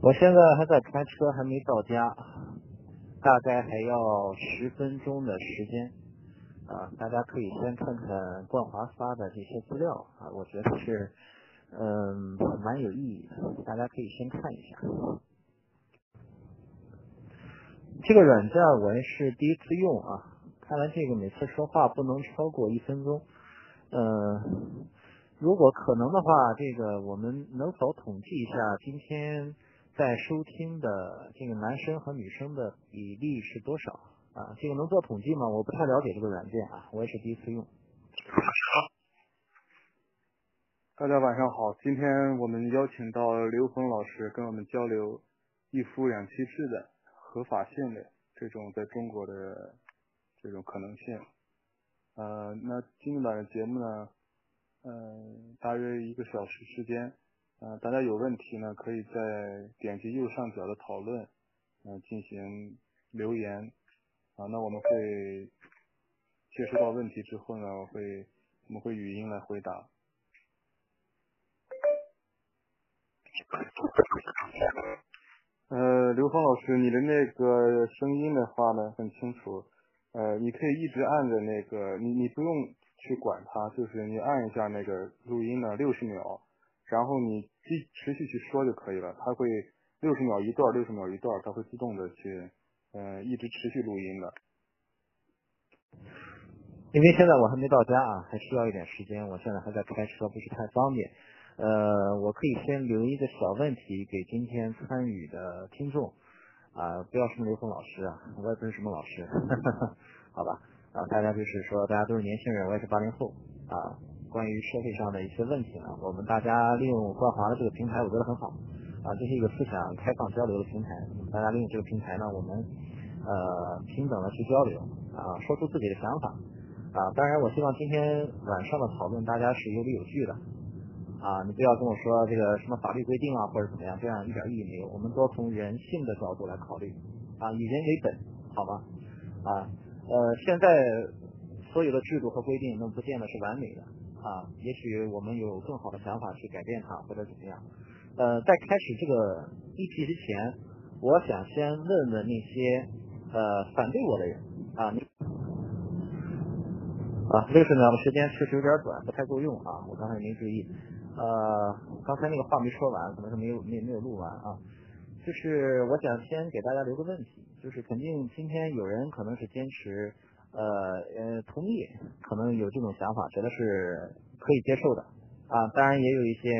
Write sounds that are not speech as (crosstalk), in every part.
我现在还在开车，还没到家，大概还要十分钟的时间啊。大家可以先看看冠华发的这些资料啊，我觉得是嗯蛮有意义的，大家可以先看一下。这个软件我也是第一次用啊，看来这个每次说话不能超过一分钟。嗯，如果可能的话，这个我们能否统计一下今天？在收听的这个男生和女生的比例是多少啊？这个能做统计吗？我不太了解这个软件啊，我也是第一次用。大家晚上好，今天我们邀请到刘峰老师跟我们交流一夫两妻制的合法性的这种在中国的这种可能性。呃，那今晚的节目呢，嗯，大约一个小时时间。呃，大家有问题呢，可以在点击右上角的讨论，嗯，进行留言，啊，那我们会接收到问题之后呢，我会我们会语音来回答。呃，刘峰老师，你的那个声音的话呢很清楚，呃，你可以一直按着那个，你你不用去管它，就是你按一下那个录音呢，六十秒。然后你继持续去说就可以了，它会六十秒一段，六十秒一段，它会自动的去，嗯，一直持续录音的。因为现在我还没到家啊，还需要一点时间，我现在还在开车，不是太方便。呃，我可以先留一个小问题给今天参与的听众，啊，不要什么刘峰老师啊，我也不是什么老师，(laughs) 好吧？啊，大家就是说，大家都是年轻人，我也是八零后啊。关于社会上的一些问题呢，我们大家利用冠华的这个平台，我觉得很好啊，这是一个思想开放交流的平台。大家利用这个平台呢，我们呃平等的去交流啊，说出自己的想法啊。当然，我希望今天晚上的讨论大家是有理有据的啊，你不要跟我说这个什么法律规定啊或者怎么样，这样一点意义没有。我们多从人性的角度来考虑啊，以人为本，好吗？啊，呃，现在所有的制度和规定，那不见得是完美的。啊，也许我们有更好的想法去改变它，或者怎么样。呃，在开始这个议题之前，我想先问问那些呃反对我的人啊，啊，六十秒的时间确实有点短，不太够用啊。我刚才没注意，呃，刚才那个话没说完，可能是没有没没有录完啊。就是我想先给大家留个问题，就是肯定今天有人可能是坚持。呃呃，同意，可能有这种想法，觉得是可以接受的啊。当然也有一些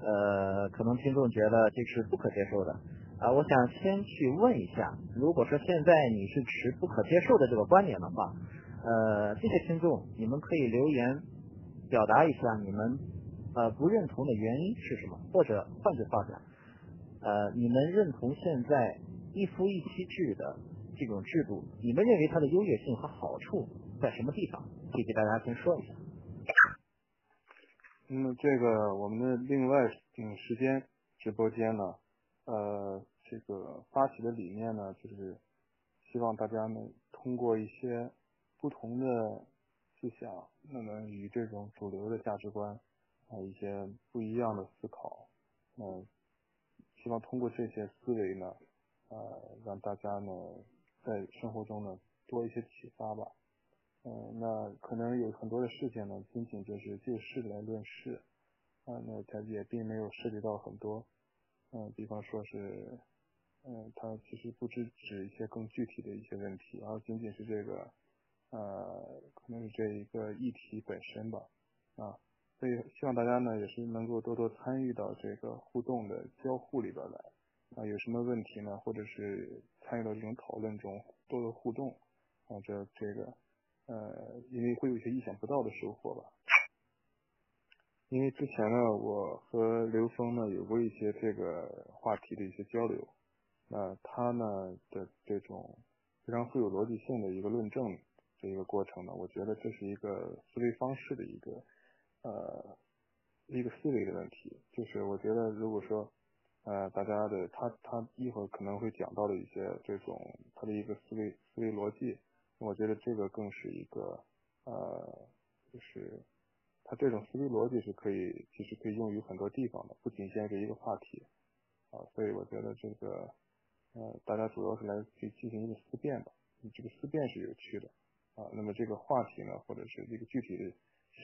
呃，可能听众觉得这是不可接受的啊。我想先去问一下，如果说现在你是持不可接受的这个观点的话，呃，这些听众你们可以留言表达一下你们呃不认同的原因是什么，或者换句话讲，呃，你们认同现在一夫一妻制的。这种制度，你们认为它的优越性和好处在什么地方？可以给大家先说一下。那嗯，这个我们的另外嗯时间直播间呢，呃，这个发起的理念呢，就是希望大家呢通过一些不同的思想，那么与这种主流的价值观啊一些不一样的思考，嗯，希望通过这些思维呢，呃，让大家呢。在生活中呢，多一些启发吧。嗯，那可能有很多的事情呢，仅仅就是就事来论事，啊，那它也并没有涉及到很多，嗯，比方说是，嗯，它其实不只指一些更具体的一些问题，而仅仅是这个，呃，可能是这一个议题本身吧，啊，所以希望大家呢也是能够多多参与到这个互动的交互里边来。啊，有什么问题呢？或者是参与到这种讨论中，多多互动，啊，这这个，呃，因为会有一些意想不到的收获吧。因为之前呢，我和刘峰呢有过一些这个话题的一些交流，那他呢的这种非常富有逻辑性的一个论证这一个过程呢，我觉得这是一个思维方式的一个，呃，一个思维的问题。就是我觉得如果说。呃，大家的他他一会儿可能会讲到的一些这种他的一个思维思维逻辑，我觉得这个更是一个呃，就是他这种思维逻辑是可以其实可以用于很多地方的，不仅限于一个话题啊，所以我觉得这个呃大家主要是来去进行一个思辨吧，这个思辨是有趣的啊，那么这个话题呢，或者是这个具体的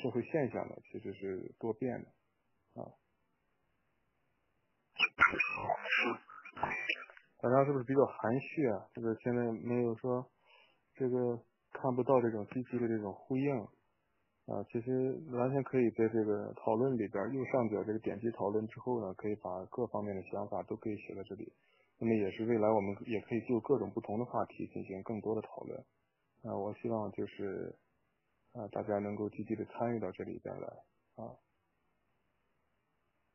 社会现象呢，其实是多变的啊。大家是不是比较含蓄啊？这个现在没有说这个看不到这种积极的这种呼应啊，其实完全可以在这个讨论里边右上角这个点击讨论之后呢，可以把各方面的想法都可以写在这里。那么也是未来我们也可以就各种不同的话题进行更多的讨论啊。我希望就是啊大家能够积极的参与到这里边来啊，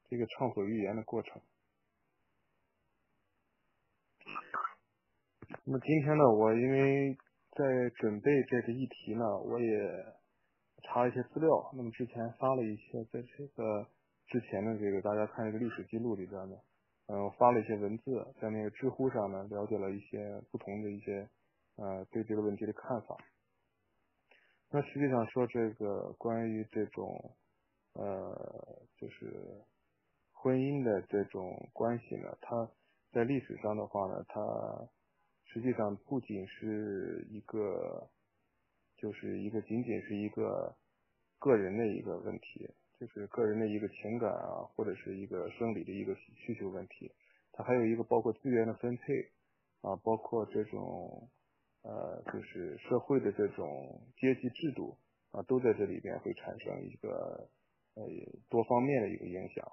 这个畅所欲言的过程。那么今天呢，我因为在准备这个议题呢，我也查了一些资料。那么之前发了一些，在这个之前的这个大家看这个历史记录里边呢，嗯，发了一些文字，在那个知乎上呢，了解了一些不同的一些呃对这个问题的看法。那实际上说这个关于这种呃就是婚姻的这种关系呢，它在历史上的话呢，它实际上不仅是一个，就是一个仅仅是一个个人的一个问题，就是个人的一个情感啊，或者是一个生理的一个需求问题，它还有一个包括资源的分配啊，包括这种呃，就是社会的这种阶级制度啊，都在这里边会产生一个呃多方面的一个影响。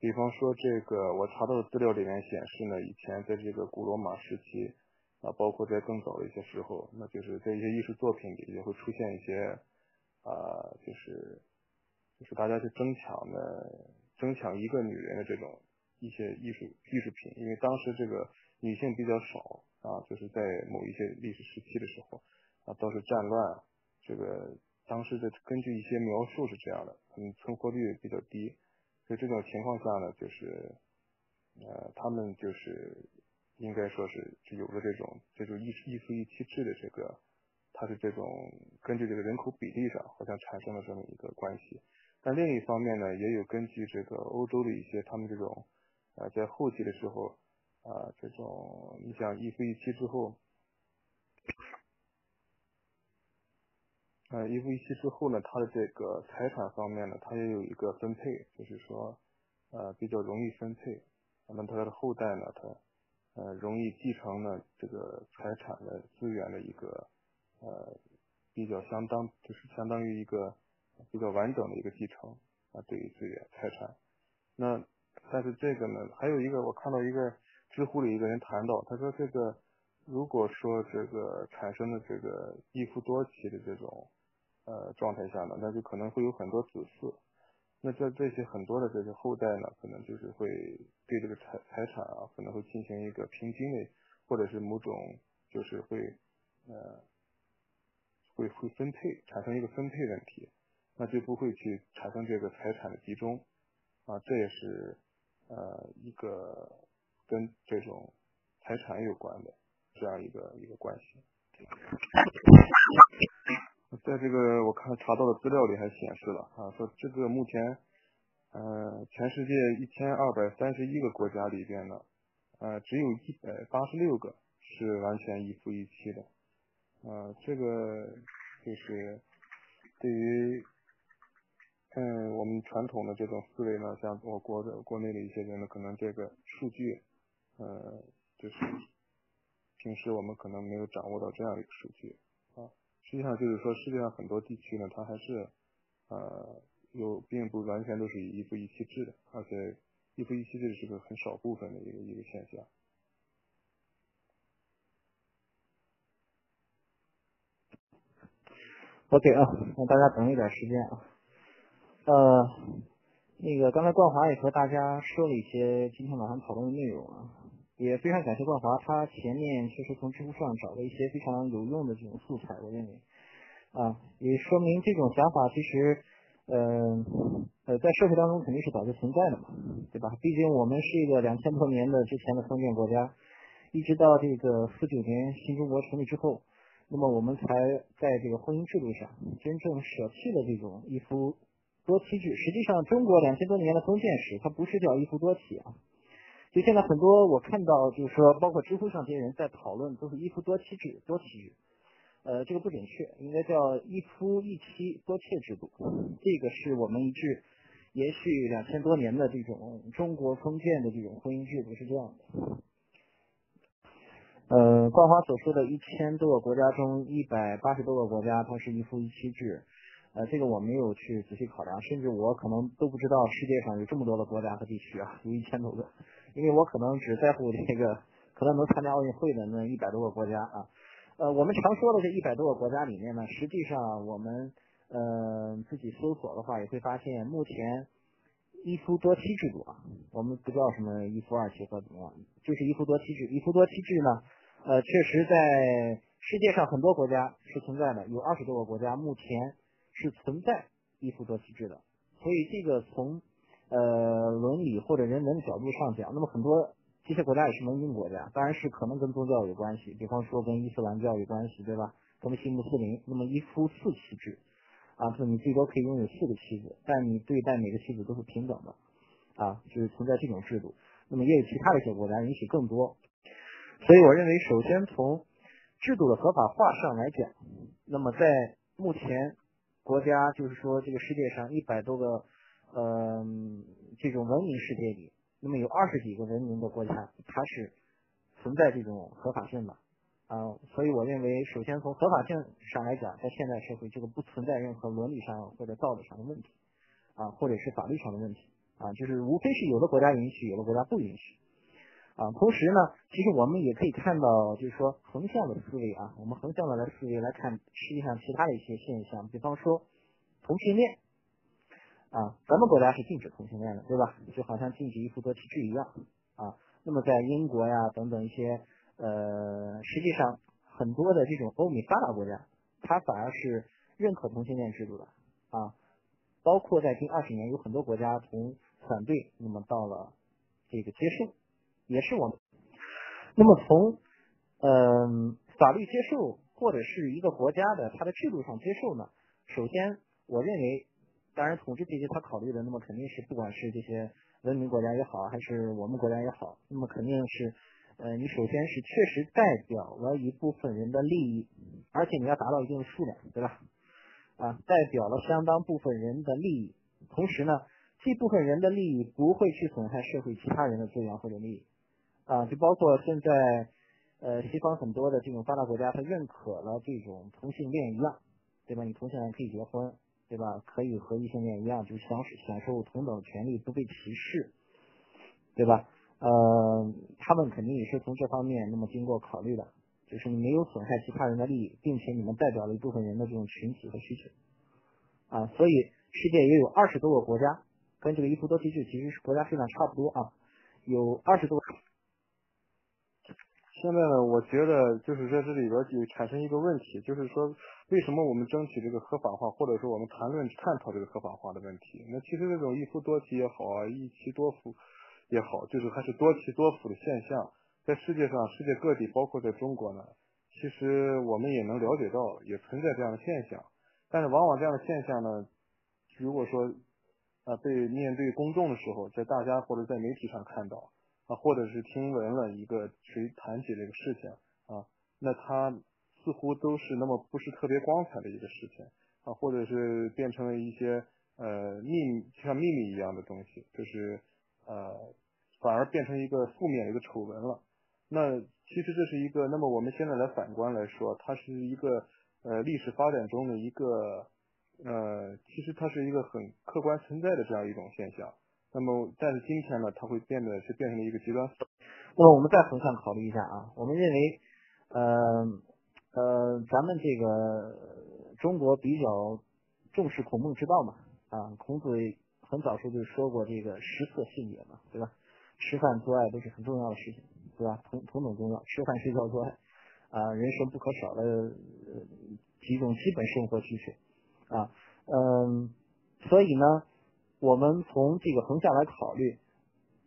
比方说，这个我查到的资料里面显示呢，以前在这个古罗马时期啊，包括在更早的一些时候，那就是在一些艺术作品里也会出现一些啊，就是就是大家去争抢的争抢一个女人的这种一些艺术艺术品，因为当时这个女性比较少啊，就是在某一些历史时期的时候啊，都是战乱，这个当时的根据一些描述是这样的，嗯，存活率比较低。在这种情况下呢，就是，呃，他们就是应该说是是有了这种这种一夫一妻制的这个，它是这种根据这个人口比例上好像产生了这么一个关系。但另一方面呢，也有根据这个欧洲的一些他们这种，呃，在后期的时候，啊，这种你想一夫一妻之后。呃，一夫一妻之后呢，他的这个财产方面呢，他也有一个分配，就是说，呃，比较容易分配。那么他的后代呢，他呃容易继承呢这个财产的资源的一个呃比较相当，就是相当于一个比较完整的一个继承啊，对于资源财产。那但是这个呢，还有一个我看到一个知乎里一个人谈到，他说这个如果说这个产生的这个一夫多妻的这种。呃，状态下呢，那就可能会有很多子嗣，那这这些很多的这些后代呢，可能就是会对这个财财产啊，可能会进行一个平均的，或者是某种就是会呃会会分配，产生一个分配问题，那就不会去产生这个财产的集中啊，这也是呃一个跟这种财产有关的这样一个一个关系。在这个我看查到的资料里还显示了啊，说这个目前，呃，全世界一千二百三十一个国家里边呢，呃，只有一百八十六个是完全一夫一妻的，呃，这个就是对于，嗯，我们传统的这种思维呢，像我国的国内的一些人呢，可能这个数据，呃，就是平时我们可能没有掌握到这样一个数据。实际上就是说，世界上很多地区呢，它还是，呃，有并不完全都是一夫一妻制的，而且一夫一妻制是个很少部分的一个一个现象。OK 啊，那大家等一点时间啊。呃，那个刚才冠华也和大家说了一些今天晚上讨论的内容啊，也非常感谢冠华，他前面确实从知乎上找了一些非常有用的这种素材，我认为。啊，也说明这种想法其实，呃呃，在社会当中肯定是早就存在的嘛，对吧？毕竟我们是一个两千多年的之前的封建国家，一直到这个四九年新中国成立之后，那么我们才在这个婚姻制度上真正舍弃了这种一夫多多妻制。实际上，中国两千多年的封建史，它不是叫一夫多妻啊。就现在很多我看到，就是说，包括知乎上这些人在讨论，都是一夫多妻制、多妻制。呃，这个不准确，应该叫一夫一妻多妾制度。这个是我们一直延续两千多年的这种中国封建的这种婚姻制度是这样的。呃，冠华所说的一千多个国家中，一百八十多个国家它是一夫一妻制。呃，这个我没有去仔细考量，甚至我可能都不知道世界上有这么多的国家和地区啊，有一千多个。因为我可能只在乎这个可能能参加奥运会的那一百多个国家啊。呃，我们常说的这一百多个国家里面呢，实际上我们呃自己搜索的话，也会发现目前一夫多妻制度啊，我们不叫什么一夫二妻或怎么样，就是一夫多妻制。一夫多妻制呢？呃，确实，在世界上很多国家是存在的，有二十多个国家目前是存在一夫多妻制的。所以，这个从呃伦理或者人文的角度上讲，那么很多这些国家也是农民国家，当然是可能跟宗教有关系，比方说跟伊斯兰教有关系，对吧？他们信穆斯林，那么一夫四妻制啊，就你最多可以拥有四个妻子，但你对待每个妻子都是平等的啊，就是存在这种制度。那么也有其他的一些国家允许更多。所以我认为，首先从制度的合法化上来讲，那么在目前国家就是说这个世界上一百多个嗯这种文明世界里，那么有二十几个文明的国家，它是存在这种合法性的啊。所以我认为，首先从合法性上来讲，在现代社会，这个不存在任何伦理上或者道德上的问题啊，或者是法律上的问题啊，就是无非是有的国家允许，有的国家不允许。啊，同时呢，其实我们也可以看到，就是说横向的思维啊，我们横向的来思维来看世界上其他的一些现象，比方说同性恋啊，咱们国家是禁止同性恋的，对吧？就好像禁止一夫多妻制一样啊。那么在英国呀等等一些呃，实际上很多的这种欧美发达国家，它反而是认可同性恋制度的啊。包括在近二十年，有很多国家从反对，那么到了这个接受。也是我们。那么从嗯法律接受或者是一个国家的它的制度上接受呢？首先，我认为，当然统治阶级他考虑的，那么肯定是不管是这些文明国家也好，还是我们国家也好，那么肯定是，呃，你首先是确实代表了一部分人的利益，而且你要达到一定的数量，对吧？啊，代表了相当部分人的利益，同时呢，这部分人的利益不会去损害社会其他人的资源或者利益。啊，就包括现在，呃，西方很多的这种发达国家，他认可了这种同性恋一样，对吧？你同性恋可以结婚，对吧？可以和异性恋一样，就享享受同等权利，不被歧视，对吧？呃，他们肯定也是从这方面那么经过考虑的，就是你没有损害其他人的利益，并且你们代表了一部分人的这种群体和需求，啊，所以世界也有二十多个国家跟这个一夫多妻制其实是国家数量差不多啊，有二十多。现在呢，我觉得就是在这里边就产生一个问题，就是说为什么我们争取这个合法化，或者说我们谈论探讨这个合法化的问题？那其实这种一夫多妻也好啊，一妻多夫也好，就是还是多妻多夫的现象，在世界上世界各地，包括在中国呢，其实我们也能了解到，也存在这样的现象。但是往往这样的现象呢，如果说啊被面对公众的时候，在大家或者在媒体上看到。啊，或者是听闻了一个谁谈起这个事情啊，那他似乎都是那么不是特别光彩的一个事情啊，或者是变成了一些呃秘密，像秘密一样的东西，就是呃反而变成一个负面的一个丑闻了。那其实这是一个，那么我们现在来反观来说，它是一个呃历史发展中的一个呃，其实它是一个很客观存在的这样一种现象。那么，但是今天呢，它会变得是变成了一个极端。那么我们再横向考虑一下啊，我们认为，呃呃，咱们这个中国比较重视孔孟之道嘛，啊，孔子很早时候就说过这个食色性也嘛，对吧？吃饭做爱都是很重要的事情，对吧？同同等重要，吃饭睡觉做爱啊，人生不可少的几种基本生活需求啊，嗯，所以呢。我们从这个横向来考虑，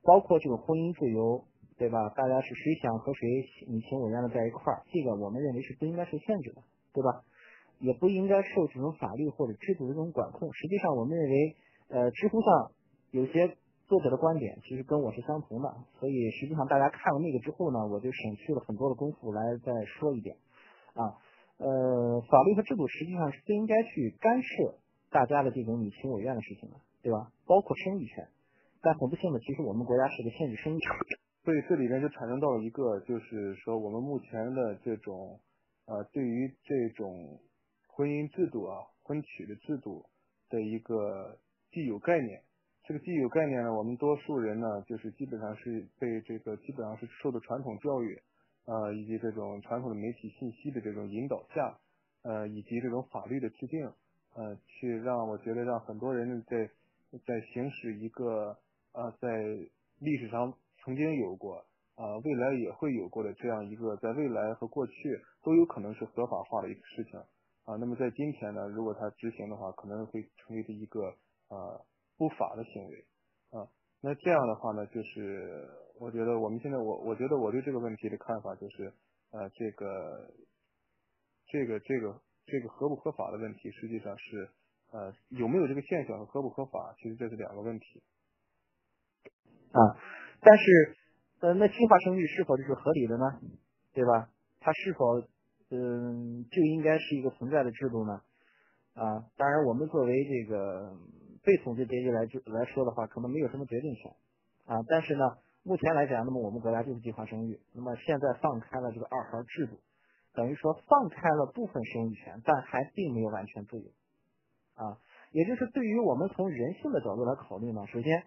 包括这个婚姻自由，对吧？大家是谁想和谁你情我愿的在一块儿，这个我们认为是不应该受限制的，对吧？也不应该受这种法律或者制度的这种管控。实际上，我们认为，呃，知乎上有些作者的观点其实跟我是相同的，所以实际上大家看了那个之后呢，我就省去了很多的功夫来再说一遍啊。呃，法律和制度实际上是不应该去干涉大家的这种你情我愿的事情的，对吧？包括生育权。但很不幸的，其实我们国家是个限制生育权。所以这里面就产生到了一个，就是说我们目前的这种，呃，对于这种婚姻制度啊、婚娶的制度的一个既有概念。这个既有概念呢，我们多数人呢，就是基本上是被这个基本上是受的传统教育。呃，以及这种传统的媒体信息的这种引导下，呃，以及这种法律的制定，呃，去让我觉得让很多人呢在在行使一个呃在历史上曾经有过啊未来也会有过的这样一个在未来和过去都有可能是合法化的一个事情啊。那么在今天呢，如果它执行的话，可能会成为一个呃不法的行为啊。那这样的话呢，就是我觉得我们现在我我觉得我对这个问题的看法就是，呃，这个这个这个这个合不合法的问题，实际上是呃有没有这个现象和合不合法，其实这是两个问题。啊，但是呃，那计划生育是否就是合理的呢？对吧？它是否嗯就应该是一个存在的制度呢？啊，当然我们作为这个。被统治阶级来就来说的话，可能没有什么决定权啊。但是呢，目前来讲，那么我们国家就是计划生育。那么现在放开了这个二孩制度，等于说放开了部分生育权，但还并没有完全自由啊。也就是对于我们从人性的角度来考虑呢，首先，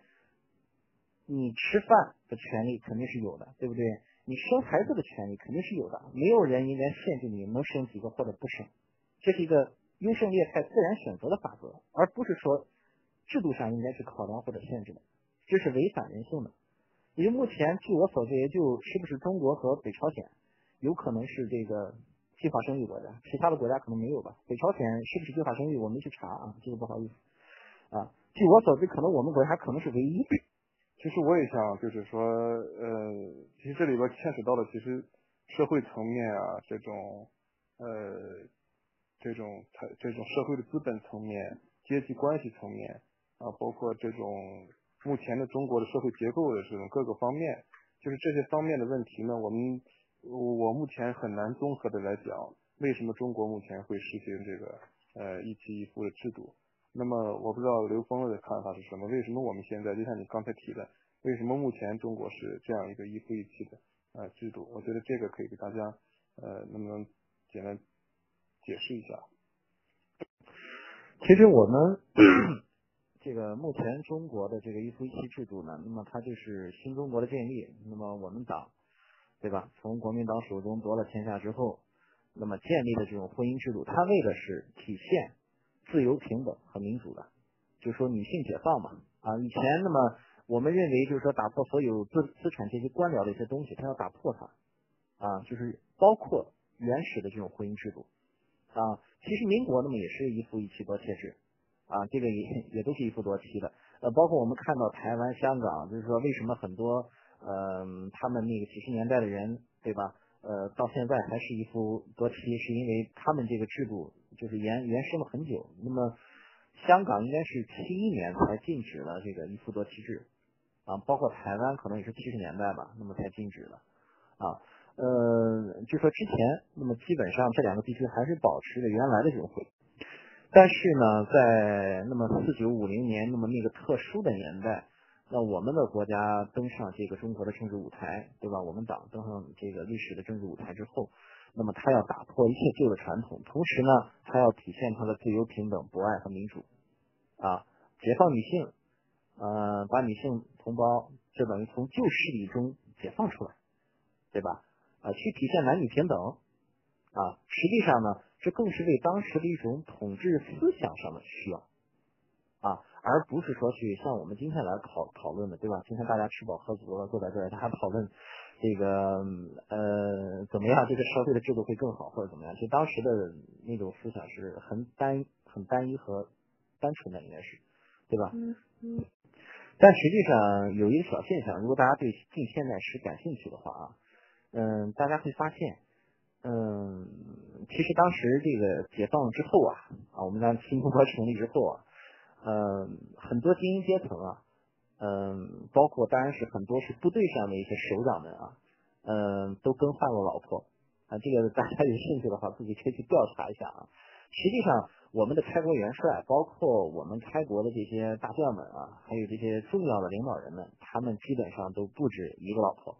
你吃饭的权利肯定是有的，对不对？你生孩子的权利肯定是有的，没有人应该限制你能生几个或者不生，这是一个优胜劣汰、自然选择的法则，而不是说。制度上应该是考量或者限制的，这是违反人性的。因为目前据我所知，也就是不是中国和北朝鲜有可能是这个计划生育国家，其他的国家可能没有吧。北朝鲜是不是计划生育，我没去查啊，这个不好意思啊。据我所知，可能我们国家可能是唯一。其实我也想就是说，呃，其实这里边牵扯到的其实社会层面啊，这种呃这种它这种社会的资本层面、阶级关系层面。啊，包括这种目前的中国的社会结构的这种各个方面，就是这些方面的问题呢，我们我目前很难综合的来讲，为什么中国目前会实行这个呃一妻一夫的制度？那么我不知道刘峰的看法是什么？为什么我们现在就像你刚才提的，为什么目前中国是这样一个一夫一妻的呃制度？我觉得这个可以给大家呃能不能简单解释一下？其实我们。(coughs) 这个目前中国的这个一夫一妻制度呢，那么它就是新中国的建立。那么我们党，对吧？从国民党手中夺了天下之后，那么建立的这种婚姻制度，它为的是体现自由、平等和民主的，就是说女性解放嘛。啊，以前那么我们认为就是说打破所有资资产阶级官僚的一些东西，它要打破它，啊，就是包括原始的这种婚姻制度，啊，其实民国那么也是一夫一妻多妾制。啊，这个也也都是一夫多妻的，呃，包括我们看到台湾、香港，就是说为什么很多，嗯，他们那个几十年代的人，对吧？呃，到现在还是一夫多妻，是因为他们这个制度就是延延伸了很久。那么香港应该是七一年才禁止了这个一夫多妻制，啊，包括台湾可能也是七十年代吧，那么才禁止了，啊，呃，就说之前，那么基本上这两个地区还是保持着原来的这种婚。但是呢，在那么四九五零年那么那个特殊的年代，那我们的国家登上这个中国的政治舞台，对吧？我们党登上这个历史的政治舞台之后，那么他要打破一切旧的传统，同时呢，他要体现他的自由、平等、博爱和民主，啊，解放女性，呃，把女性同胞就等于从旧势力中解放出来，对吧？啊，去体现男女平等，啊，实际上呢。这更是为当时的一种统治思想上的需要啊，而不是说去像我们今天来讨讨论的，对吧？今天大家吃饱喝足了，坐在这儿，大家讨论这个呃怎么样，这个社会的制度会更好，或者怎么样？就当时的那种思想是很单、很单一和单纯的，应该是，对吧？嗯嗯。但实际上有一个小现象，如果大家对近现代史感兴趣的话啊，嗯，大家会发现。嗯，其实当时这个解放之后啊，啊，我们当新中国成立之后啊，呃，很多精英阶层啊，嗯，包括当然是很多是部队上的一些首长们啊，嗯，都更换了老婆啊。这个大家有兴趣的话，自己可以去调查一下啊。实际上，我们的开国元帅，包括我们开国的这些大将们啊，还有这些重要的领导人们，他们基本上都不止一个老婆。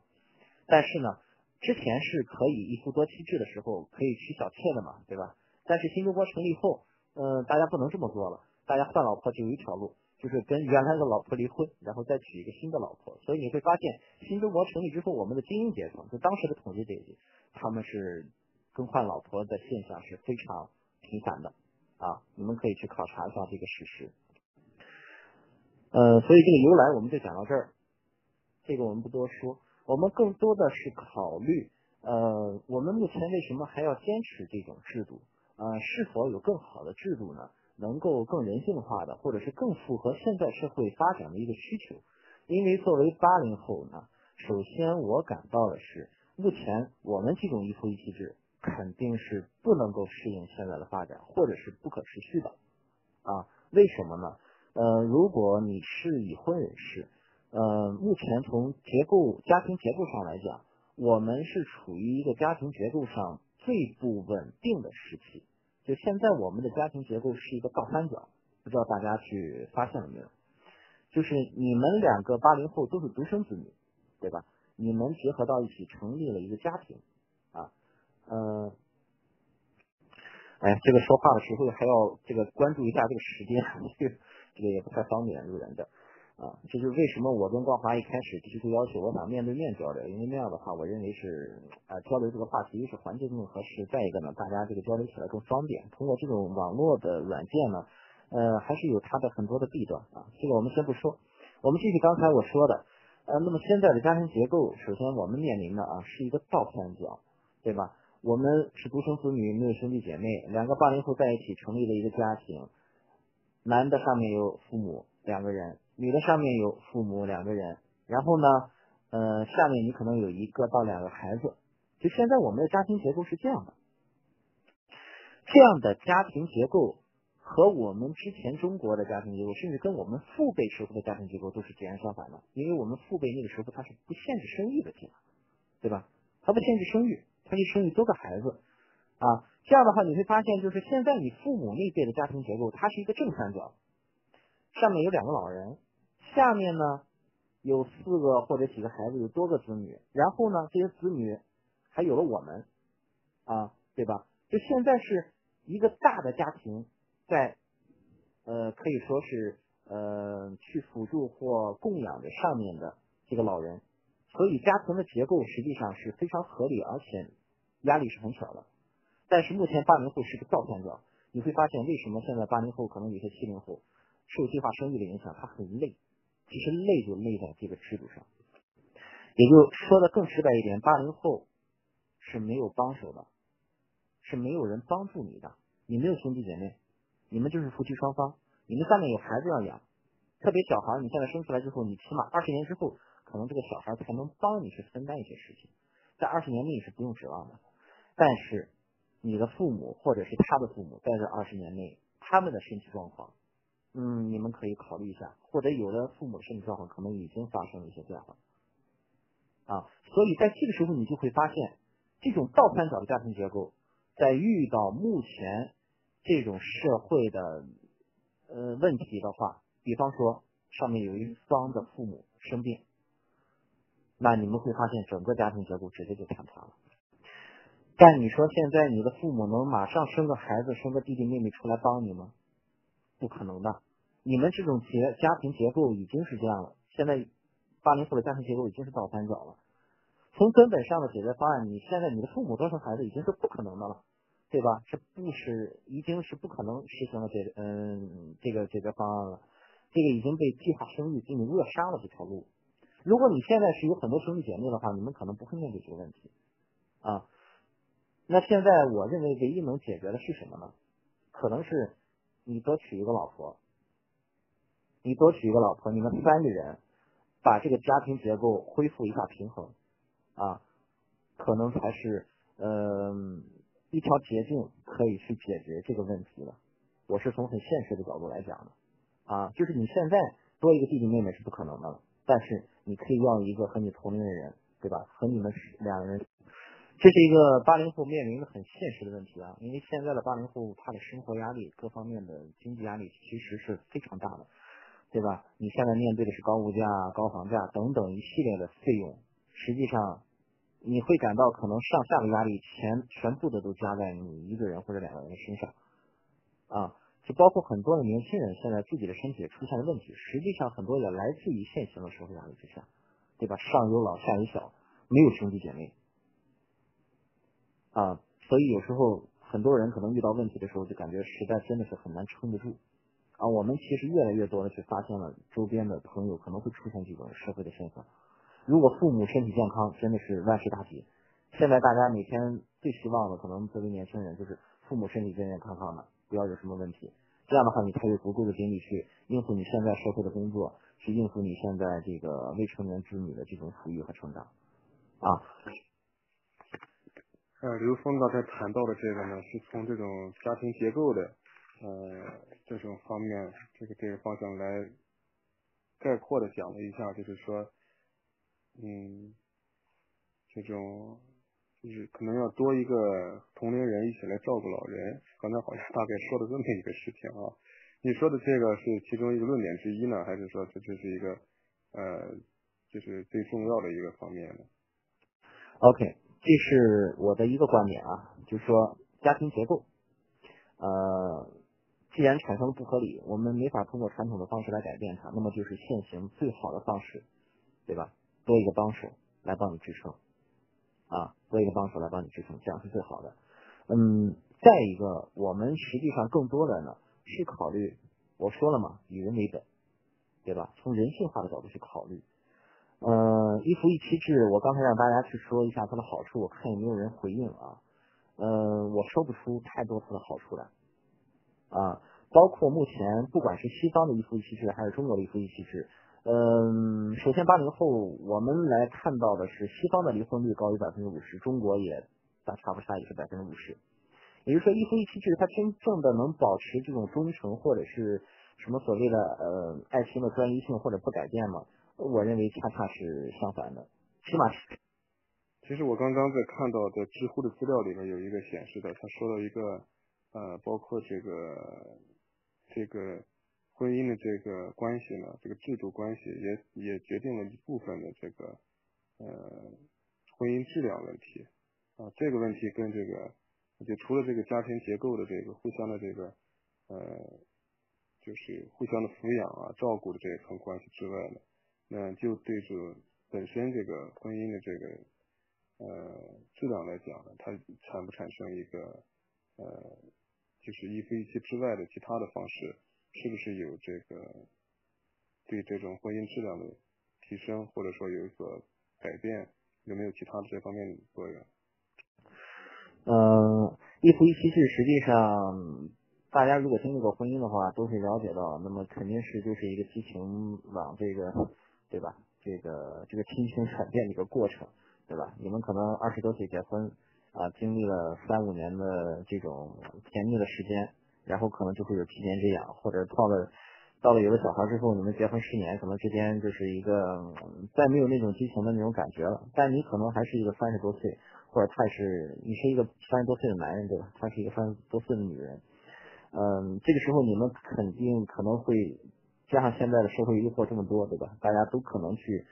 但是呢，之前是可以一夫多妻制的时候，可以娶小妾的嘛，对吧？但是新中国成立后，嗯，大家不能这么做了，大家换老婆只有一条路，就是跟原来的老婆离婚，然后再娶一个新的老婆。所以你会发现，新中国成立之后，我们的精英阶层，就当时的统治阶级，他们是更换老婆的现象是非常频繁的啊。你们可以去考察一下这个事实。呃，所以这个由来我们就讲到这儿，这个我们不多说。我们更多的是考虑，呃，我们目前为什么还要坚持这种制度？呃，是否有更好的制度呢？能够更人性化的，或者是更符合现在社会发展的一个需求？因为作为八零后呢，首先我感到的是，目前我们这种一夫一妻制肯定是不能够适应现在的发展，或者是不可持续的。啊，为什么呢？呃，如果你是已婚人士。呃，目前从结构家庭结构上来讲，我们是处于一个家庭结构上最不稳定的时期。就现在我们的家庭结构是一个倒三角，不知道大家去发现了没有？就是你们两个八零后都是独生子女，对吧？你们结合到一起成立了一个家庭，啊，嗯，哎，这个说话的时候还要这个关注一下这个时间，(laughs) 这个这个也不太方便路人的。啊，这就是为什么我跟光华一开始提出要求，我想面对面交流，因为那样的话，我认为是啊交流这个话题一是环境更合适，再一个呢，大家这个交流起来更方便。通过这种网络的软件呢，呃，还是有它的很多的弊端啊。这个我们先不说，我们继续刚才我说的，呃，那么现在的家庭结构，首先我们面临的啊是一个倒三角，对吧？我们是独生子女，没有兄弟姐妹，两个八零后在一起成立了一个家庭，男的上面有父母两个人。女的上面有父母两个人，然后呢，呃，下面你可能有一个到两个孩子。就现在我们的家庭结构是这样的，这样的家庭结构和我们之前中国的家庭结构，甚至跟我们父辈时候的家庭结构都是截然相反的。因为我们父辈那个时候他是不限制生育的，对吧？他不限制生育，他就生育多个孩子啊。这样的话你会发现，就是现在你父母那辈的家庭结构，它是一个正三角，上面有两个老人。下面呢有四个或者几个孩子，有多个子女，然后呢这些子女还有了我们啊，对吧？就现在是一个大的家庭在呃可以说是呃去辅助或供养着上面的这个老人，所以家庭的结构实际上是非常合理，而且压力是很小的。但是目前八零后是个倒三角，你会发现为什么现在八零后可能有些七零后受计划生育的影响，他很累。其实累就累在这个制度上，也就说的更直白一点，八零后是没有帮手的，是没有人帮助你的，你没有兄弟姐妹，你们就是夫妻双方，你们下面有孩子要养，特别小孩，你现在生出来之后，你起码二十年之后，可能这个小孩才能帮你去分担一些事情，在二十年内是不用指望的，但是你的父母或者是他的父母在这二十年内，他们的身体状况。嗯，你们可以考虑一下，或者有的父母身体状况可能已经发生了一些变化啊，所以在这个时候你就会发现，这种倒三角的家庭结构，在遇到目前这种社会的呃问题的话，比方说上面有一方的父母生病，那你们会发现整个家庭结构直接就坍塌了。但你说现在你的父母能马上生个孩子，生个弟弟妹妹出来帮你吗？不可能的。你们这种结家庭结构已经是这样了，现在八零后的家庭结构已经是倒三角了。从根本上的解决方案，你现在你的父母多生孩子已经是不可能的了，对吧？这不是已经是不可能实行的解嗯这个解决方案了，这个已经被计划生育给你扼杀了这条路。如果你现在是有很多兄弟姐妹的话，你们可能不会面对这个问题啊。那现在我认为唯一能解决的是什么呢？可能是你多娶一个老婆。你多娶一个老婆，你们三个人把这个家庭结构恢复一下平衡啊，可能才是嗯一条捷径可以去解决这个问题的。我是从很现实的角度来讲的啊，就是你现在多一个弟弟妹妹是不可能的了，但是你可以要一个和你同龄的人，对吧？和你们两个人，这是一个八零后面临的很现实的问题啊，因为现在的八零后他的生活压力各方面的经济压力其实是非常大的，对吧？你现在面对的是高物价、高房价等等一系列的费用，实际上你会感到可能上下的压力全全部的都加在你一个人或者两个人的身上啊。就包括很多的年轻人现在自己的身体出现了问题，实际上很多也来自于现行的社会压力之下，对吧？上有老下有小，没有兄弟姐妹，啊，所以有时候很多人可能遇到问题的时候，就感觉实在真的是很难撑得住，啊，我们其实越来越多的去发现了周边的朋友可能会出现这种社会的现象。如果父母身体健康，真的是万事大吉。现在大家每天最希望的，可能作为年轻人，就是父母身体健健康康的。不要有什么问题，这样的话你才有足够的精力去应付你现在社会的工作，去应付你现在这个未成年子女的这种抚育和成长。啊，呃，刘峰刚才谈到的这个呢，是从这种家庭结构的呃这种方面，这个这个方向来概括的讲了一下，就是说，嗯，这种。就是可能要多一个同龄人一起来照顾老人，刚才好像大概说了这么一个事情啊。你说的这个是其中一个论点之一呢，还是说这这是一个呃，就是最重要的一个方面呢？OK，这是我的一个观点啊，就是说家庭结构，呃，既然产生了不合理，我们没法通过传统的方式来改变它，那么就是现行最好的方式，对吧？多一个帮手来帮你支撑。啊，多一个帮手来帮你支撑，这样是最好的。嗯，再一个，我们实际上更多的呢是考虑，我说了嘛，以人为本，对吧？从人性化的角度去考虑。呃，一夫一妻制，我刚才让大家去说一下它的好处，我看有没有人回应啊。呃，我说不出太多它的好处来。啊，包括目前不管是西方的一夫一妻制，还是中国的一夫一妻制。嗯，首先八零后，我们来看到的是西方的离婚率高于百分之五十，中国也大差不差也是百分之五十。也就是说，一夫一妻制它真正的能保持这种忠诚或者是什么所谓的呃爱情的专一性或者不改变吗？我认为恰恰是相反的，起码。其实我刚刚在看到的知乎的资料里面有一个显示的，他说了一个呃，包括这个这个。婚姻的这个关系呢，这个制度关系也也决定了一部分的这个呃婚姻质量问题啊，这个问题跟这个就除了这个家庭结构的这个互相的这个呃就是互相的抚养啊照顾的这一层关系之外呢，那就对着本身这个婚姻的这个呃质量来讲呢，它产不产生一个呃就是一夫一妻之外的其他的方式。是不是有这个对这种婚姻质量的提升，或者说有所改变？有没有其他的这方面的作用？嗯，一夫一妻制实际上，大家如果经历过婚姻的话，都会了解到，那么肯定是就是一个激情往这个，对吧？这个这个亲情转变的一个过程，对吧？你们可能二十多岁结婚啊，经历了三五年的这种甜蜜的时间。然后可能就会有七年之痒，或者到了到了有了小孩之后，你们结婚十年，可能之间就是一个再没有那种激情的那种感觉了。但你可能还是一个三十多岁，或者他是你是一个三十多岁的男人，对吧？他是一个三十多岁的女人。嗯，这个时候你们肯定可能会加上现在的社会诱惑这么多，对吧？大家都可能去，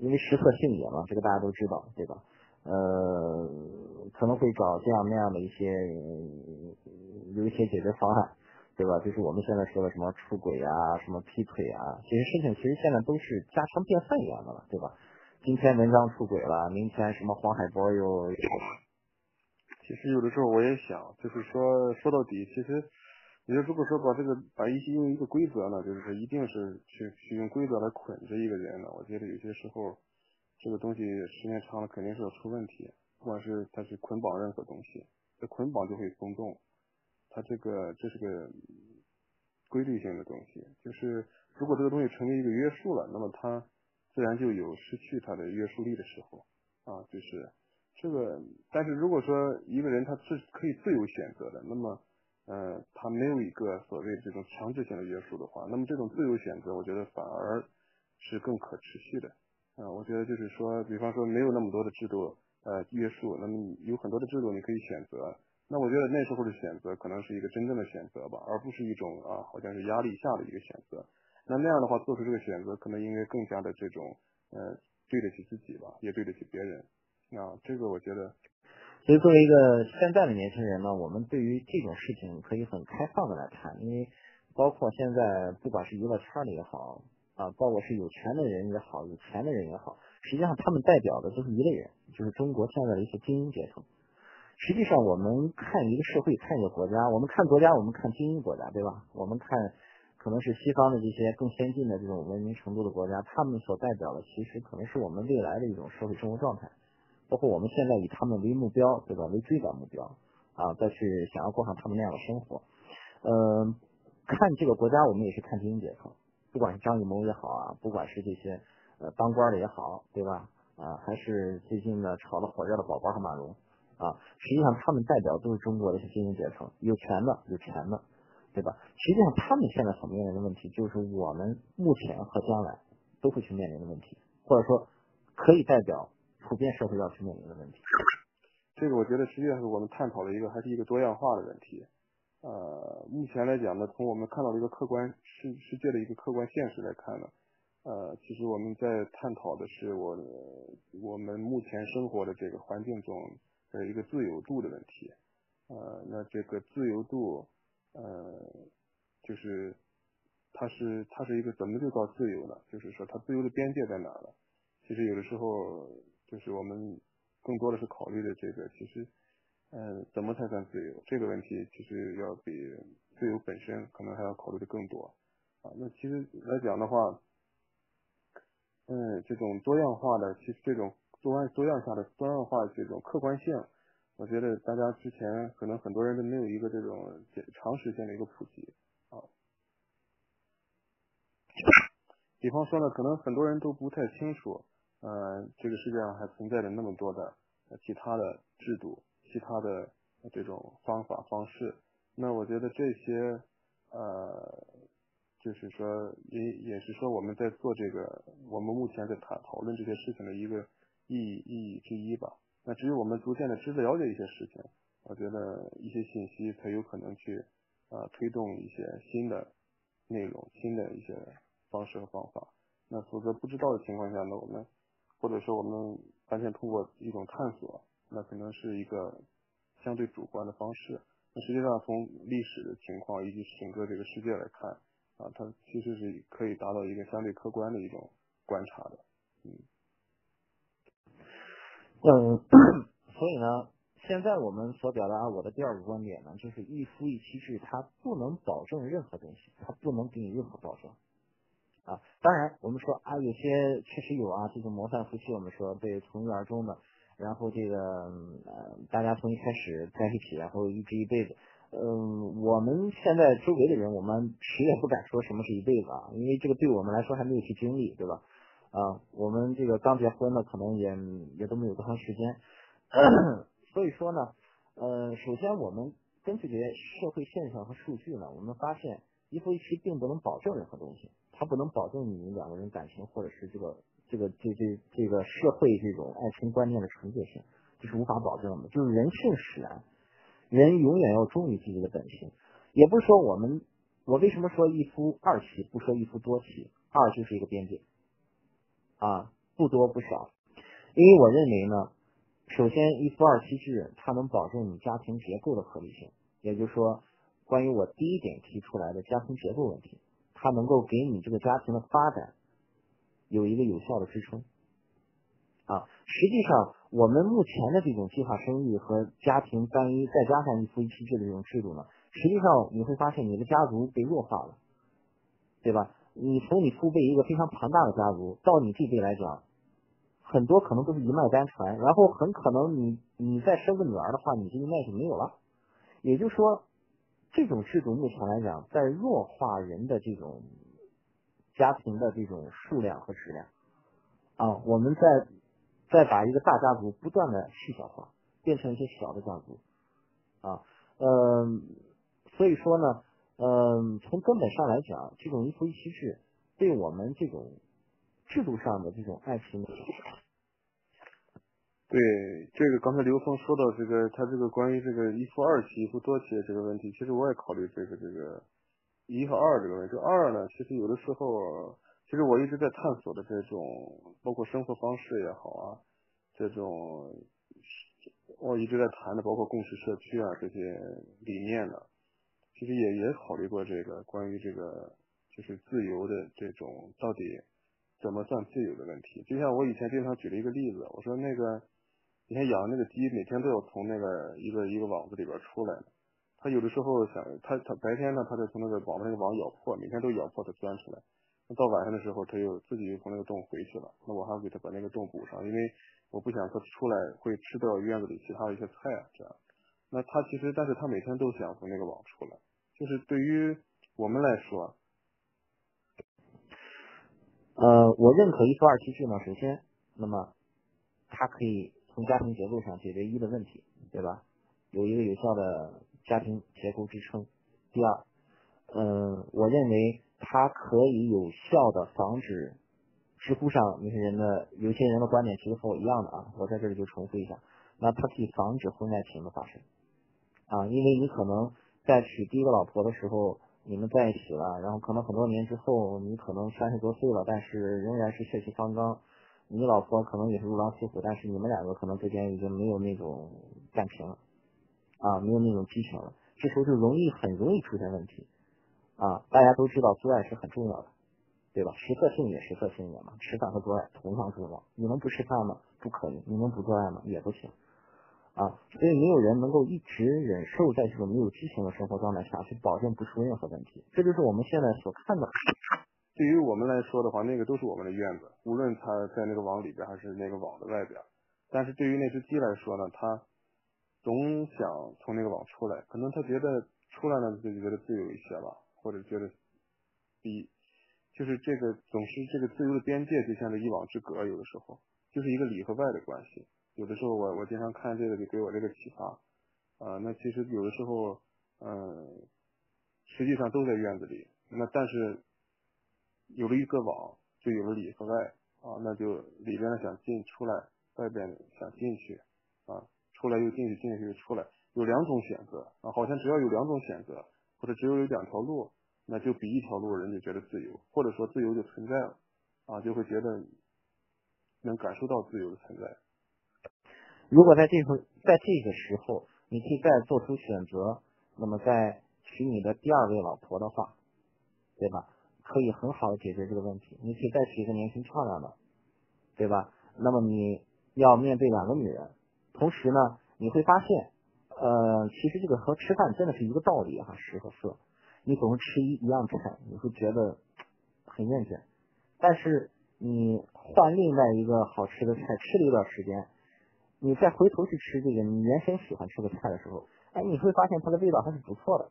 因为食色性也嘛，这个大家都知道，对吧？呃，可能会搞这样那样的一些有一些解决方案，对吧？就是我们现在说的什么出轨啊，什么劈腿啊，这些事情其实现在都是家常便饭一样的了，对吧？今天文章出轨了，明天什么黄海波又 (sniffs)…… 其实有的时候我也想，就是说说到底，其实你说如果说把这个把一些用一个规则呢，就是说一定是去去用规则来捆着一个人呢，我觉得有些时候。这个东西时间长了肯定是要出问题，不管是它是捆绑任何东西，这捆绑就会松动，它这个这是个规律性的东西，就是如果这个东西成为一个约束了，那么它自然就有失去它的约束力的时候啊，就是这个。但是如果说一个人他是可以自由选择的，那么呃，他没有一个所谓这种强制性的约束的话，那么这种自由选择，我觉得反而是更可持续的。啊，我觉得就是说，比方说没有那么多的制度呃约束，那么有很多的制度你可以选择。那我觉得那时候的选择可能是一个真正的选择吧，而不是一种啊好像是压力下的一个选择。那那样的话做出这个选择，可能应该更加的这种呃对得起自己吧，也对得起别人。啊，这个我觉得。所以作为一个现在的年轻人呢，我们对于这种事情可以很开放的来看，因为包括现在不管是娱乐圈里也好。啊，包括是有钱的人也好，有钱的人也好，实际上他们代表的都是一类人，就是中国现在的一些精英阶层。实际上，我们看一个社会，看一个国家，我们看国家，我们看精英国家，对吧？我们看可能是西方的这些更先进的这种文明程度的国家，他们所代表的其实可能是我们未来的一种社会生活状态。包括我们现在以他们为目标，对吧？为追赶目标啊，再去想要过上他们那样的生活。嗯，看这个国家，我们也是看精英阶层。不管是张艺谋也好啊，不管是这些呃当官的也好，对吧？啊，还是最近的炒的火热的宝宝和马龙啊，实际上他们代表都是中国的精英阶层，有钱的，有钱的，对吧？实际上他们现在所面临的问题，就是我们目前和将来都会去面临的问题，或者说可以代表普遍社会要去面临的问题。这个我觉得实际上是我们探讨的一个，还是一个多样化的问题。呃，目前来讲呢，从我们看到的一个客观世世界的一个客观现实来看呢，呃，其实我们在探讨的是我我们目前生活的这个环境中的一个自由度的问题。呃，那这个自由度，呃，就是它是它是一个怎么就叫自由呢？就是说它自由的边界在哪呢？其实有的时候就是我们更多的是考虑的这个其实。嗯，怎么才算自由？这个问题其实要比自由本身可能还要考虑的更多啊。那其实来讲的话，嗯，这种多样化的，其实这种多样多样下的多样化这种客观性，我觉得大家之前可能很多人都没有一个这种长时间的一个普及啊。比方说呢，可能很多人都不太清楚，呃，这个世界上还存在着那么多的其他的制度。其他的这种方法方式，那我觉得这些呃，就是说也也是说我们在做这个，我们目前在谈讨论这些事情的一个意义意义之一吧。那只有我们逐渐的知道了解一些事情，我觉得一些信息才有可能去啊推动一些新的内容、新的一些方式和方法。那否则不知道的情况下呢，我们或者说我们完全通过一种探索。那可能是一个相对主观的方式。那实际上从历史的情况以及整个这个世界来看，啊，它其实是可以达到一个相对客观的一种观察的。嗯。嗯，(coughs) 所以呢，现在我们所表达我的第二个观点呢，就是一夫一妻制它不能保证任何东西，它不能给你任何保证。啊，当然我们说啊，有些确实有啊，这种模范夫妻，我们说被从一而终的。然后这个呃，大家从一开始在一起，然后一直一辈子。嗯，我们现在周围的人，我们谁也不敢说什么是一辈子啊，因为这个对我们来说还没有去经历，对吧？啊，我们这个刚结婚的，可能也也都没有多长时间。(coughs) 所以说呢，呃，首先我们根据这些社会现象和数据呢，我们发现一夫一妻并不能保证任何东西，它不能保证你们两个人感情或者是这个。这个这这这个社会这种爱情观念的纯洁性，这是无法保证的。就是人性使然，人永远要忠于自己的本性。也不是说我们，我为什么说一夫二妻，不说一夫多妻？二就是一个边界，啊，不多不少。因为我认为呢，首先一夫二妻制，它能保证你家庭结构的合理性。也就是说，关于我第一点提出来的家庭结构问题，它能够给你这个家庭的发展。有一个有效的支撑啊！实际上，我们目前的这种计划生育和家庭单一，再加上一夫一妻制的这种制度呢，实际上你会发现你的家族被弱化了，对吧？你从你父辈一个非常庞大的家族，到你这辈来讲，很多可能都是一脉单传，然后很可能你你再生个女儿的话，你这一脉就没有了。也就是说，这种制度目前来讲，在弱化人的这种。家庭的这种数量和质量。啊，我们在在把一个大家族不断的细小化，变成一些小的家族。啊，嗯，所以说呢，嗯，从根本上来讲，这种一夫一妻制对我们这种制度上的这种爱情，对这个刚才刘峰说到这个，他这个关于这个一夫二妻、一夫多妻的这个问题，其实我也考虑这个这个一和二这个问题。二呢，其实有的时候，其实我一直在探索的这种，包括生活方式也好啊，这种我一直在谈的，包括共识社区啊这些理念呢，其实也也考虑过这个关于这个就是自由的这种到底怎么算自由的问题。就像我以前经常举了一个例子，我说那个。你看养那个鸡，每天都要从那个一个一个网子里边出来。他有的时候想，他他白天呢，他就从那个网那个网咬破，每天都咬破他钻出来。那到晚上的时候，他又自己又从那个洞回去了。那我还要给他把那个洞补上，因为我不想他出来会吃掉院子里其他的一些菜啊，这样。那他其实，但是他每天都想从那个网出来。就是对于我们来说，呃，我认可一夫二妻制呢。首先，那么他可以。从家庭结构上解决一的问题，对吧？有一个有效的家庭结构支撑。第二，嗯，我认为它可以有效的防止知乎上那些人的有些人的观点其实和我一样的啊，我在这里就重复一下，那它可以防止婚外情的发生啊，因为你可能在娶第一个老婆的时候你们在一起了，然后可能很多年之后你可能三十多岁了，但是仍然是血气方刚。你老婆可能也是如狼似虎，但是你们两个可能之间已经没有那种感情了，啊，没有那种激情了，这时候就容易很容易出现问题，啊，大家都知道做爱是很重要的，对吧？食色性也，食色性也嘛，吃饭和做爱同样重要。你能不吃饭吗？不可以。你能不做爱吗？也不行，啊，所以没有人能够一直忍受在这种没有激情的生活状态下去保证不出任何问题，这就是我们现在所看的。对于我们来说的话，那个都是我们的院子，无论它在那个网里边还是那个网的外边。但是对于那只鸡来说呢，它总想从那个网出来，可能他觉得出来了就觉得自由一些吧，或者觉得比就是这个总是这个自由的边界就像是一网之隔，有的时候就是一个里和外的关系。有的时候我我经常看这个就给我这个启发啊，那其实有的时候嗯，实际上都在院子里，那但是。有了一个网，就有了里和外啊，那就里边想进出来，外边想进去啊，出来又进去，进去又出来，有两种选择啊，好像只要有两种选择，或者只有有两条路，那就比一条路人就觉得自由，或者说自由就存在了啊，就会觉得能感受到自由的存在。如果在这会在这个时候，你可以再做出选择，那么再娶你的第二位老婆的话，对吧？可以很好的解决这个问题，你可以再娶一个年轻漂亮的，对吧？那么你要面对两个女人，同时呢，你会发现，呃，其实这个和吃饭真的是一个道理哈，食和色，你总是吃一一样菜，你会觉得很厌倦，但是你换另外一个好吃的菜，吃了一段时间，你再回头去吃这个你原先喜欢吃的菜的时候，哎，你会发现它的味道还是不错的。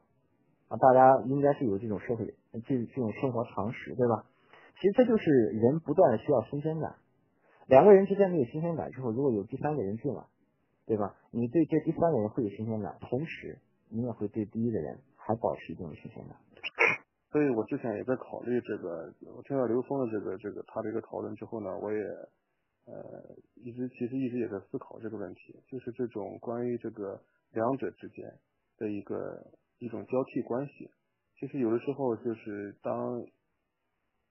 啊大家应该是有这种社会这这种生活常识，对吧？其实这就是人不断的需要新鲜感。两个人之间没有新鲜感之后，如果有第三个人进来，对吧？你对这第三个人会有新鲜感，同时你也会对第一个人还保持一定的新鲜感。所以我之前也在考虑这个，我听到刘峰的这个这个他的一个讨论之后呢，我也呃一直其实一直也在思考这个问题，就是这种关于这个两者之间的一个。一种交替关系，其实有的时候就是当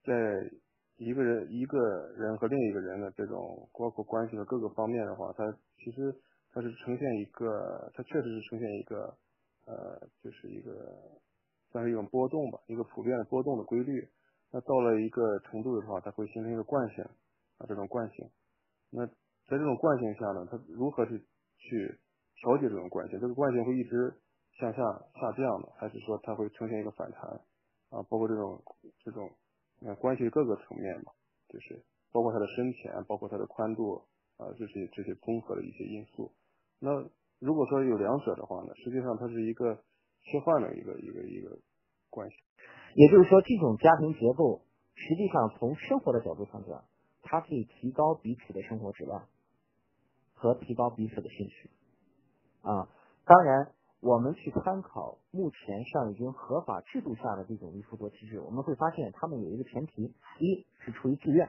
在一个人一个人和另一个人的这种包括关系的各个方面的话，他其实它是呈现一个，它确实是呈现一个呃，就是一个算是一种波动吧，一个普遍的波动的规律。那到了一个程度的话，它会形成一个惯性啊，这种惯性。那在这种惯性下呢，它如何去去调节这种惯性？这个惯性会一直。向下下降的，还是说它会呈现一个反弹啊？包括这种这种关系各个层面嘛，就是包括它的深浅，包括它的宽度啊，这些这些综合的一些因素。那如果说有两者的话呢，实际上它是一个切换的一个一个一个关系。也就是说，这种家庭结构实际上从生活的角度上讲，它可以提高彼此的生活质量和提高彼此的兴趣啊。当然。我们去参考目前上已经合法制度下的这种一夫多妻制，我们会发现他们有一个前提：一是出于自愿，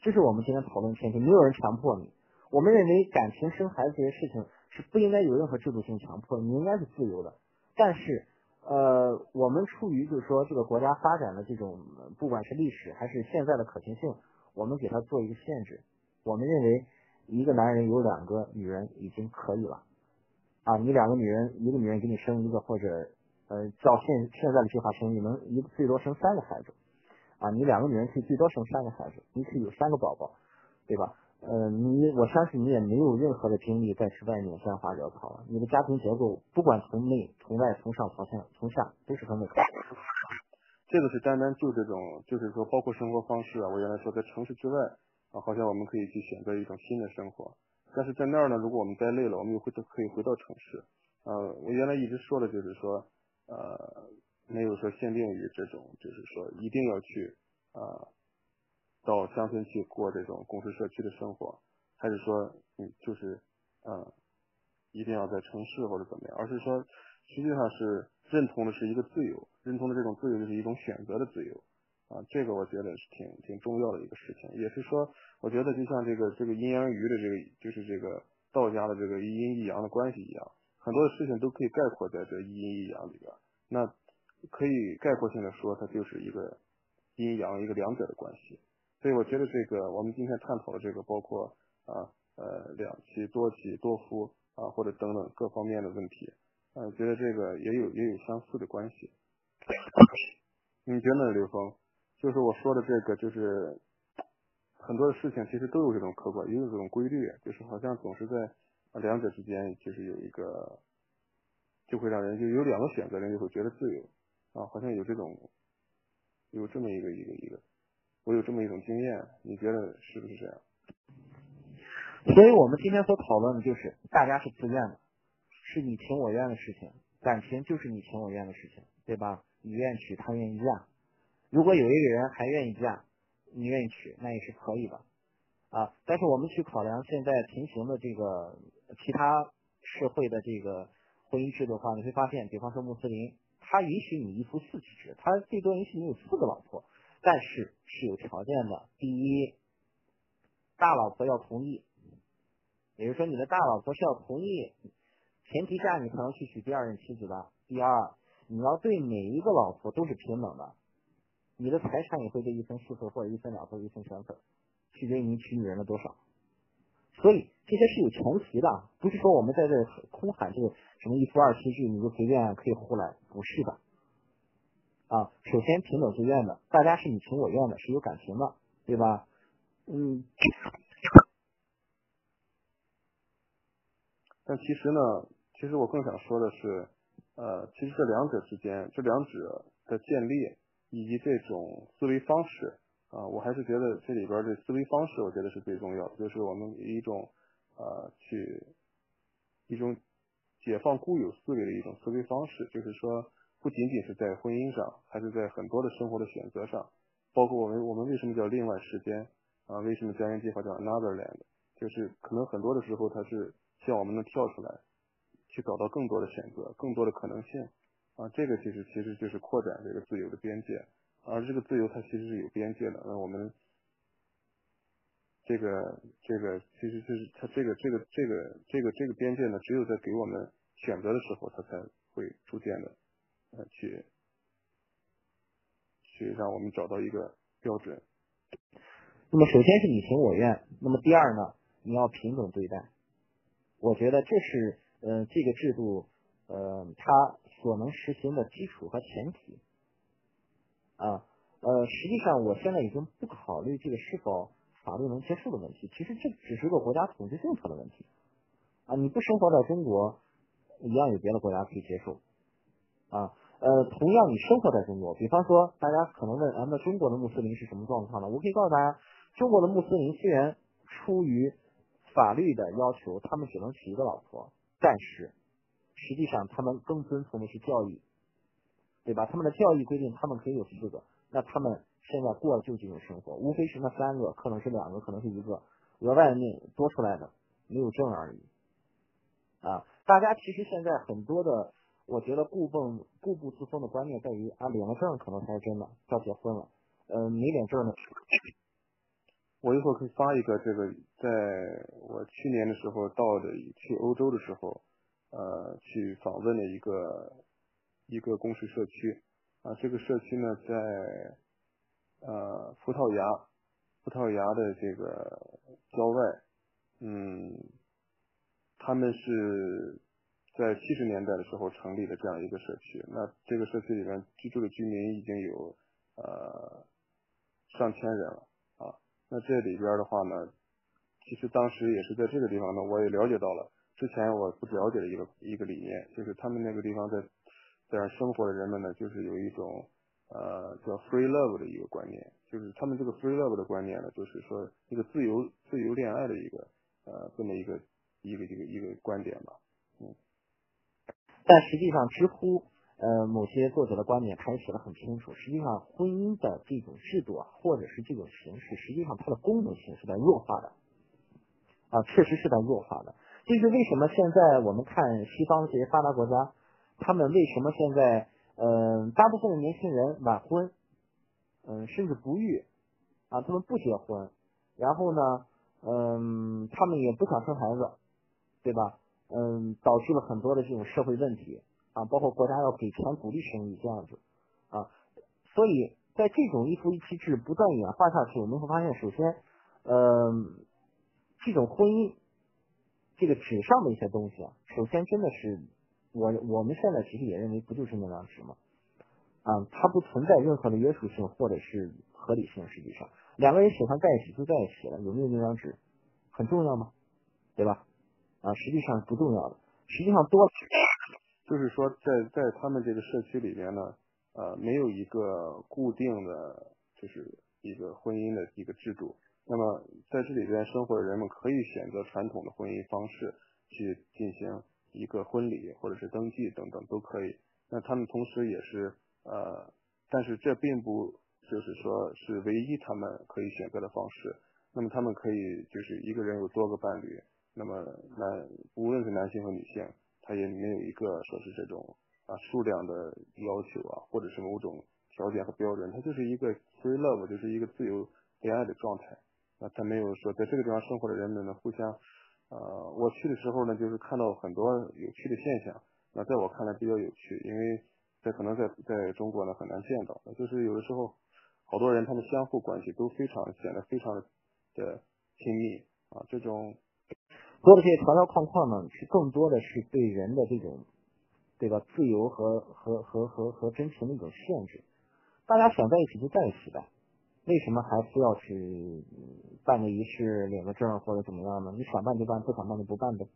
这是我们今天讨论的前提，没有人强迫你。我们认为感情、生孩子这些事情是不应该有任何制度性强迫，你应该是自由的。但是，呃，我们出于就是说这个国家发展的这种，不管是历史还是现在的可行性，我们给他做一个限制。我们认为一个男人有两个女人已经可以了。啊，你两个女人，一个女人给你生一个，或者呃，照现现在的计划生，你能一最多生三个孩子。啊，你两个女人可以最多生三个孩子，你可以有三个宝宝，对吧？呃，你我相信你也没有任何的精力再去外面沾花惹草了。你的家庭结构，不管从内从外从上从下从下都是很美好。(laughs) 这个是单单就这种，就是说包括生活方式啊，我原来说在城市之外啊，好像我们可以去选择一种新的生活。但是在那儿呢，如果我们待累了，我们又回到可以回到城市。呃，我原来一直说的就是说，呃，没有说限定于这种，就是说一定要去啊，到乡村去过这种公司社区的生活，还是说，嗯，就是呃，一定要在城市或者怎么样，而是说，实际上是认同的是一个自由，认同的这种自由就是一种选择的自由。啊，这个我觉得是挺挺重要的一个事情，也是说，我觉得就像这个这个阴阳鱼的这个，就是这个道家的这个一阴一阳的关系一样，很多的事情都可以概括在这一阴一阳里边。那可以概括性的说，它就是一个阴阳一个两者的关系。所以我觉得这个我们今天探讨的这个，包括啊呃两妻多妻多夫啊或者等等各方面的问题，嗯，觉得这个也有也有相似的关系。你觉得呢，刘峰？就是我说的这个，就是很多的事情其实都有这种客观，也有这种规律，就是好像总是在两者之间，就是有一个，就会让人就有两个选择，人就会觉得自由啊，好像有这种有这么一个一个一个，我有这么一种经验，你觉得是不是这样？所以我们今天所讨论的就是大家是自愿的，是你情我愿的事情，感情就是你情我愿的事情，对吧？你愿娶，他愿意嫁。如果有一个人还愿意嫁，你愿意娶，那也是可以的，啊！但是我们去考量现在平行的这个其他社会的这个婚姻制度的话，你会发现，比方说穆斯林，他允许你一夫四妻制，他最多允许你有四个老婆，但是是有条件的。第一，大老婆要同意，也就是说你的大老婆是要同意，前提下你才能去娶第二任妻子的。第二，你要对每一个老婆都是平等的。你的财产也会被一分四分或者一分两分一分三分，取决于你娶女人的多少。所以这些是有前提的，不是说我们在这空喊这个什么一夫二妻制，你就随便可以胡来，不是的。啊，首先平等自愿的，大家是你情我愿的，是有感情的，对吧？嗯。但其实呢，其实我更想说的是，呃，其实这两者之间，这两者的建立。以及这种思维方式啊，我还是觉得这里边的思维方式，我觉得是最重要。就是我们以一种呃，去一种解放固有思维的一种思维方式。就是说，不仅仅是在婚姻上，还是在很多的生活的选择上。包括我们，我们为什么叫另外时间啊？为什么家园计划叫 Another Land？就是可能很多的时候，它是希望我们能跳出来，去找到更多的选择，更多的可能性。啊，这个其实其实就是扩展这个自由的边界，而这个自由它其实是有边界的。那我们这个这个其实就是它这个这个这个这个这个边界呢，只有在给我们选择的时候，它才会逐渐的呃去去让我们找到一个标准。那么首先是你情我愿，那么第二呢，你要平等对待。我觉得这是呃这个制度。呃，它所能实行的基础和前提啊，呃，实际上我现在已经不考虑这个是否法律能接受的问题，其实这只是个国家统治政策的问题啊。你不生活在中国，一样有别的国家可以接受啊。呃，同样你生活在中国，比方说大家可能问，啊，那中国的穆斯林是什么状况呢？我可以告诉大家，中国的穆斯林虽然出于法律的要求，他们只能娶一个老婆，但是。实际上，他们更遵从的是教育，对吧？他们的教育规定，他们可以有四个，那他们现在过的就这种生活，无非是那三个，可能是两个，可能是一个额外那多出来的，没有证而已。啊，大家其实现在很多的，我觉得固步固步自封的观念在于啊，领了证可能才是真的，要结婚了，呃，没领证呢。我一会儿可以发一个这个，在我去年的时候到的去欧洲的时候，呃，去访问的一个一个公示社区。啊，这个社区呢在呃葡萄牙，葡萄牙的这个郊外，嗯，他们是在七十年代的时候成立的这样一个社区，那这个社区里面居住的居民已经有呃上千人了啊。那这里边的话呢，其实当时也是在这个地方呢，我也了解到了之前我不了解的一个一个理念，就是他们那个地方在在生活的人们呢，就是有一种呃叫 free love 的一个观念，就是他们这个 free love 的观念呢，就是说一个自由自由恋爱的一个呃这么一个一个一个一个观点吧，但实际上，知乎。呃，某些作者的观点，他也写的很清楚。实际上，婚姻的这种制度啊，或者是这种形式，实际上它的功能性是在弱化的，啊，确实是在弱化的。就是为什么现在我们看西方这些发达国家，他们为什么现在，嗯，大部分的年轻人晚婚，嗯，甚至不育，啊，他们不结婚，然后呢，嗯，他们也不想生孩子，对吧？嗯，导致了很多的这种社会问题。啊，包括国家要给钱鼓励生育这样子，啊，所以在这种一夫一妻制不断演化下去，我们会发现，首先，嗯，这种婚姻，这个纸上的一些东西啊，首先真的是，我我们现在其实也认为不就是那张纸吗？啊，它不存在任何的约束性或者是合理性，实际上，两个人喜欢在一起就在一起了，有没有那张纸很重要吗？对吧？啊，实际上不重要的，实际上多了。就是说，在在他们这个社区里面呢，呃，没有一个固定的，就是一个婚姻的一个制度。那么在这里边生活的人们可以选择传统的婚姻方式去进行一个婚礼或者是登记等等都可以。那他们同时也是呃，但是这并不就是说是唯一他们可以选择的方式。那么他们可以就是一个人有多个伴侣，那么男无论是男性和女性。他也没有一个说是这种啊数量的要求啊，或者是某种条件和标准，他就是一个 free love，就是一个自由恋爱的状态。啊，他没有说在这个地方生活的人们呢互相，呃，我去的时候呢，就是看到很多有趣的现象。那在我看来比较有趣，因为在可能在在中国呢很难见到，就是有的时候好多人他们相互关系都非常显得非常的亲密啊，这种。多的这些条条框框呢，是更多的是对人的这种，对吧？自由和和和和和真情的一种限制。大家想在一起就在一起呗，为什么还非要去办个仪式、领个证或者怎么样呢？你想办就办，不想办就不办呗，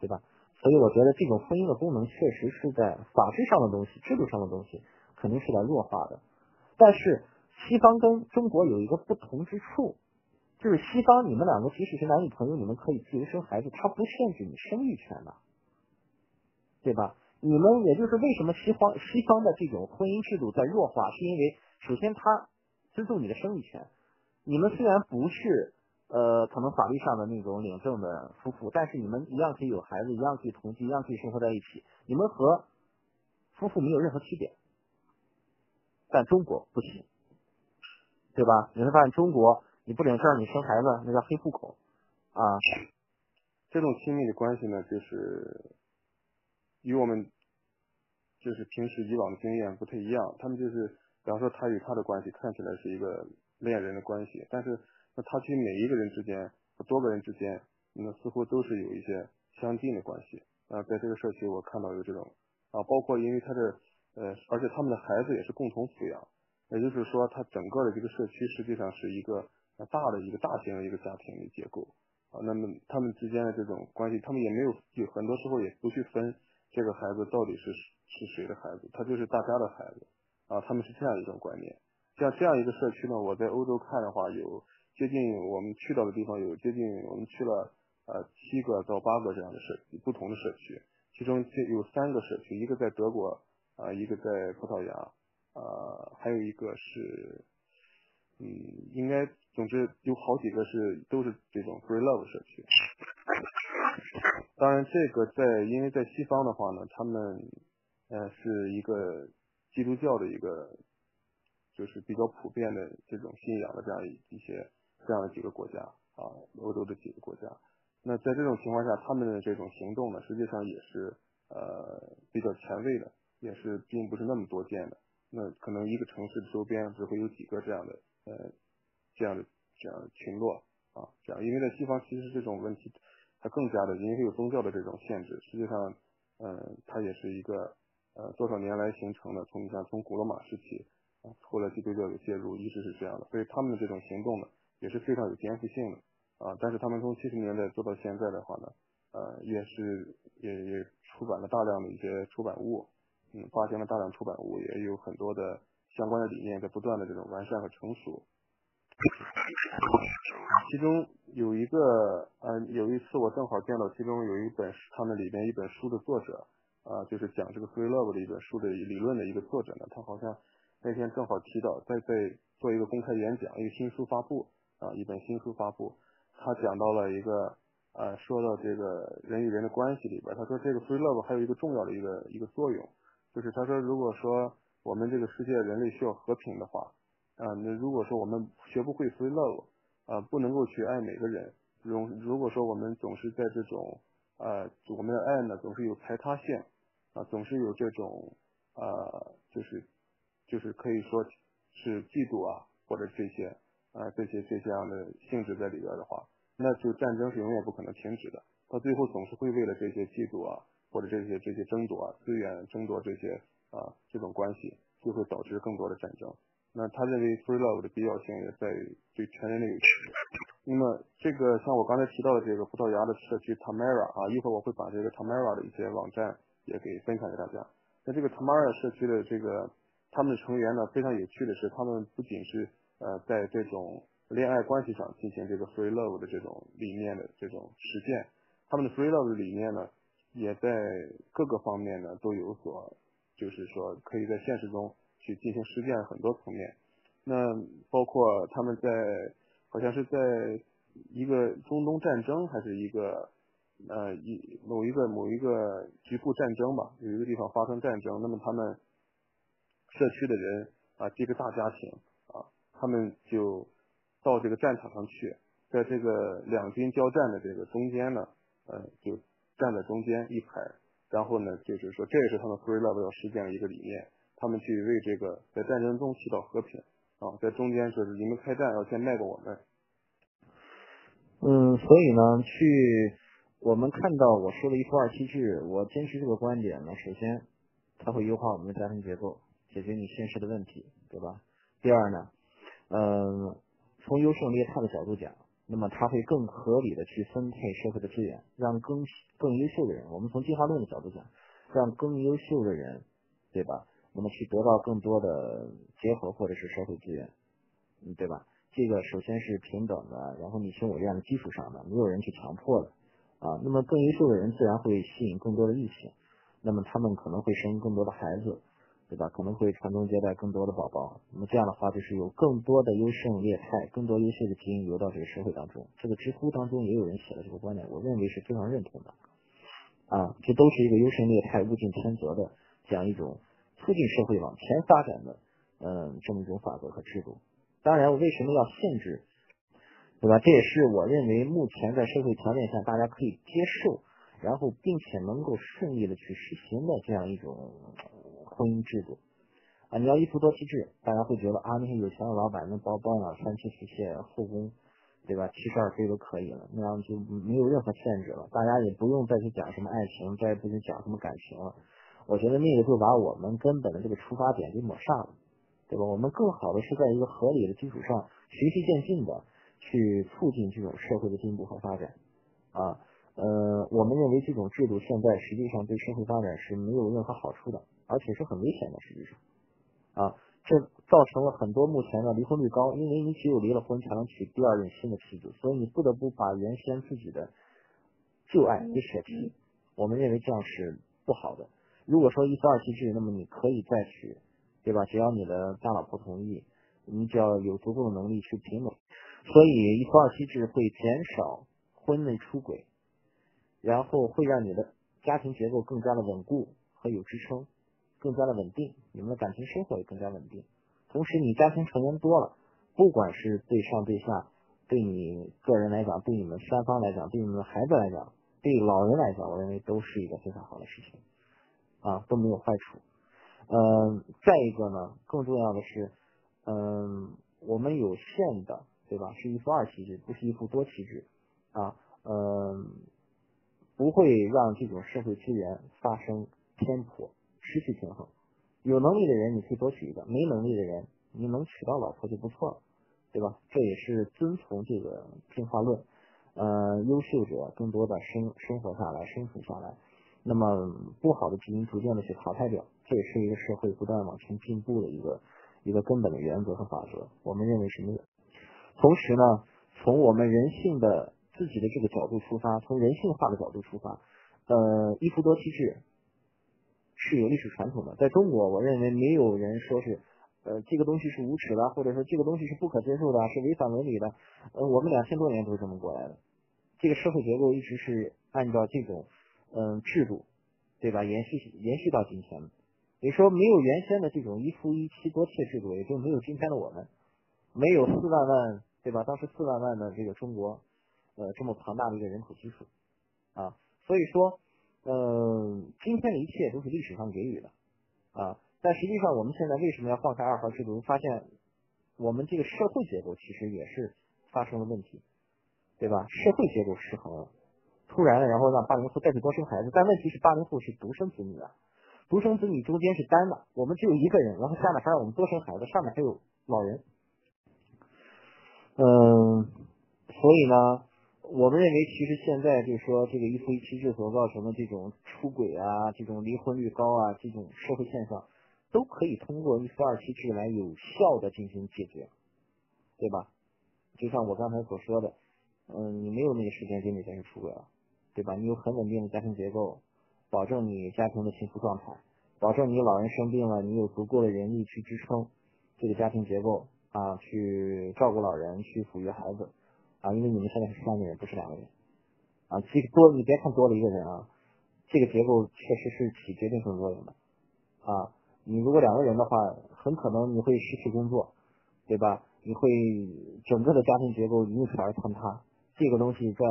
对吧？所以我觉得这种婚姻的功能确实是在法制上的东西、制度上的东西肯定是在弱化的。但是西方跟中国有一个不同之处。就是西方，你们两个即使是男女朋友，你们可以自由生孩子，他不限制你生育权的，对吧？你们也就是为什么西方西方的这种婚姻制度在弱化，是因为首先他尊重你的生育权。你们虽然不是呃可能法律上的那种领证的夫妇，但是你们一样可以有孩子，一样可以同居，一样可以生活在一起。你们和夫妇没有任何区别，但中国不行，对吧？你会发现中国。你不领证，你生孩子那叫黑户口啊。这种亲密的关系呢，就是与我们就是平时以往的经验不太一样。他们就是，比方说他与他的关系看起来是一个恋人的关系，但是那他其实每一个人之间和多个人之间，那似乎都是有一些相近的关系啊。在这个社区，我看到有这种啊，包括因为他的呃，而且他们的孩子也是共同抚养，也就是说，他整个的这个社区实际上是一个。大的一个大型的一个家庭的结构啊，那么他们之间的这种关系，他们也没有有很多时候也不去分这个孩子到底是是谁的孩子，他就是大家的孩子啊，他们是这样一种观念。像这样一个社区呢，我在欧洲看的话，有接近我们去到的地方有接近我们去了呃七个到八个这样的社不同的社区，其中有三个社区，一个在德国啊，一个在葡萄牙啊，还有一个是。嗯，应该，总之有好几个是都是这种 free love 社区。当然，这个在因为在西方的话呢，他们呃是一个基督教的一个就是比较普遍的这种信仰的这样一些这样的几个国家啊，欧洲的几个国家。那在这种情况下，他们的这种行动呢，实际上也是呃比较前卫的，也是并不是那么多见的。那可能一个城市的周边只会有几个这样的呃这样的这样的群落啊，这样，因为在西方其实这种问题。它更加的，因为有宗教的这种限制，实际上，嗯，它也是一个呃多少年来形成的，从你看从古罗马时期啊，后来基督教的介入，一直是这样的，所以他们的这种行动呢也是非常有颠覆性的啊。但是他们从七十年代做到现在的话呢，呃，也是也也出版了大量的一些出版物，嗯，发行了大量出版物，也有很多的相关的理念在不断的这种完善和成熟。其中有一个，呃，有一次我正好见到其中有一本他们里边一本书的作者，啊，就是讲这个 free love 的一本书的理论的一个作者呢，他好像那天正好提到在在做一个公开演讲，一个新书发布，啊，一本新书发布，他讲到了一个，呃，说到这个人与人的关系里边，他说这个 free love 还有一个重要的一个一个作用，就是他说如果说我们这个世界人类需要和平的话。啊，那如果说我们学不会 free love，啊，不能够去爱每个人，如如果说我们总是在这种，呃，我们的爱呢总是有排他性，啊，总是有这种，呃，就是，就是可以说是嫉妒啊，或者这些，啊，这些这些样的性质在里边的话，那就战争是永远不可能停止的，到最后总是会为了这些嫉妒啊，或者这些这些争夺啊，资源争夺这些啊，这种关系就会导致更多的战争。那他认为 free love 的必要性也在于对全人类有益。那么这个像我刚才提到的这个葡萄牙的社区 Tamara 啊，一会儿我会把这个 Tamara 的一些网站也给分享给大家。那这个 Tamara 社区的这个他们的成员呢，非常有趣的是，他们不仅是呃在这种恋爱关系上进行这个 free love 的这种理念的这种实践，他们的 free love 的理念呢，也在各个方面呢都有所，就是说可以在现实中。去进行实践很多层面，那包括他们在好像是在一个中东战争，还是一个呃一某一个某一个局部战争吧，有一个地方发生战争，那么他们社区的人啊，这个大家庭啊，他们就到这个战场上去，在这个两军交战的这个中间呢，呃，就站在中间一排，然后呢，就是说这也是他们 free love 要实践的一个理念。他们去为这个在战争中起到和平啊，在中间说是你们开战要先卖给我们。嗯，所以呢，去我们看到我说的一夫二妻制，我坚持这个观点呢。首先，它会优化我们的家庭结构，解决你现实的问题，对吧？第二呢，嗯，从优胜劣汰的角度讲，那么它会更合理的去分配社会的资源，让更更优秀的人，我们从进化论的角度讲，让更优秀的人，对吧？那么去得到更多的结合或者是社会资源，嗯，对吧？这个首先是平等的，然后你情我愿的基础上的，没有人去强迫的，啊，那么更优秀的人自然会吸引更多的异性，那么他们可能会生更多的孩子，对吧？可能会传宗接代更多的宝宝，那么这样的话就是有更多的优胜劣汰，更多优秀的基因流到这个社会当中。这个知乎当中也有人写了这个观点，我认为是非常认同的，啊，这都是一个优胜劣汰、物竞天择的这样一种。促进社会往前发展的，嗯，这么一种法则和制度。当然，我为什么要限制，对吧？这也是我认为目前在社会条件下大家可以接受，然后并且能够顺利的去实行的这样一种婚姻制度。啊，你要一夫多妻制，大家会觉得啊，那些有钱的老板那包包养三妻四妾、后宫，对吧？七十二妃都可以了，那样就没有任何限制了，大家也不用再去讲什么爱情，再也不去讲什么感情了。我觉得那个就把我们根本的这个出发点给抹杀了，对吧？我们更好的是在一个合理的基础上循序渐进的去促进这种社会的进步和发展，啊，呃，我们认为这种制度现在实际上对社会发展是没有任何好处的，而且是很危险的。实际上，啊，这造成了很多目前的离婚率高，因为你只有离了婚才能娶第二任新的妻子，所以你不得不把原先自己的旧爱给舍弃。我们认为这样是不好的。如果说一夫二妻制，那么你可以再娶，对吧？只要你的大老婆同意，你只要有足够的能力去平等。所以一夫二妻制会减少婚内出轨，然后会让你的家庭结构更加的稳固和有支撑，更加的稳定，你们的感情生活也更加稳定。同时，你家庭成员多了，不管是对上对下，对你个人来讲，对你们三方来讲，对你们的孩子来讲，对老人来讲，我认为都是一个非常好的事情，啊，都没有坏处。嗯，再一个呢，更重要的是，嗯，我们有限的，对吧？是一夫二妻制，不是一夫多妻制，啊，嗯，不会让这种社会资源发生偏颇、失去平衡。有能力的人你可以多娶一个，没能力的人你能娶到老婆就不错了，对吧？这也是遵从这个进化论，呃，优秀者更多的生生活下来、生存下来，那么不好的基因逐渐的去淘汰掉，这也是一个社会不断往前进步的一个一个根本的原则和法则。我们认为是没有。同时呢，从我们人性的自己的这个角度出发，从人性化的角度出发，呃，一夫多妻制。是有历史传统的，在中国，我认为没有人说是，呃，这个东西是无耻的，或者说这个东西是不可接受的，是违反伦理的。呃，我们两千多年都是这么过来的，这个社会结构一直是按照这种，嗯，制度，对吧？延续延续到今天的。你说没有原先的这种一夫一妻多妾制度，也就没有今天的我们，没有四万万，对吧？当时四万万的这个中国，呃，这么庞大的一个人口基数，啊，所以说。嗯，今天的一切都是历史上给予的啊，但实际上我们现在为什么要放开二孩制度？发现我们这个社会结构其实也是发生了问题，对吧？社会结构失衡了，突然，然后让八零后再去多生孩子，但问题是八零后是独生子女啊，独生子女中间是单的，我们只有一个人，然后下面还让我们多生孩子，上面还有老人，嗯，所以呢。我们认为，其实现在就是说，这个一夫一妻制所造成的这种出轨啊，这种离婚率高啊，这种社会现象，都可以通过一夫二妻制来有效的进行解决，对吧？就像我刚才所说的，嗯，你没有那个时间精力再去出轨了，对吧？你有很稳定的家庭结构，保证你家庭的幸福状态，保证你老人生病了，你有足够的人力去支撑这个家庭结构啊，去照顾老人，去抚育孩子。啊，因为你们现在是三个人，不是两个人，啊，这个多你别看多了一个人啊，这个结构确实是起决定性作用的，啊，你如果两个人的话，很可能你会失去工作，对吧？你会整个的家庭结构因此而坍塌。这个东西在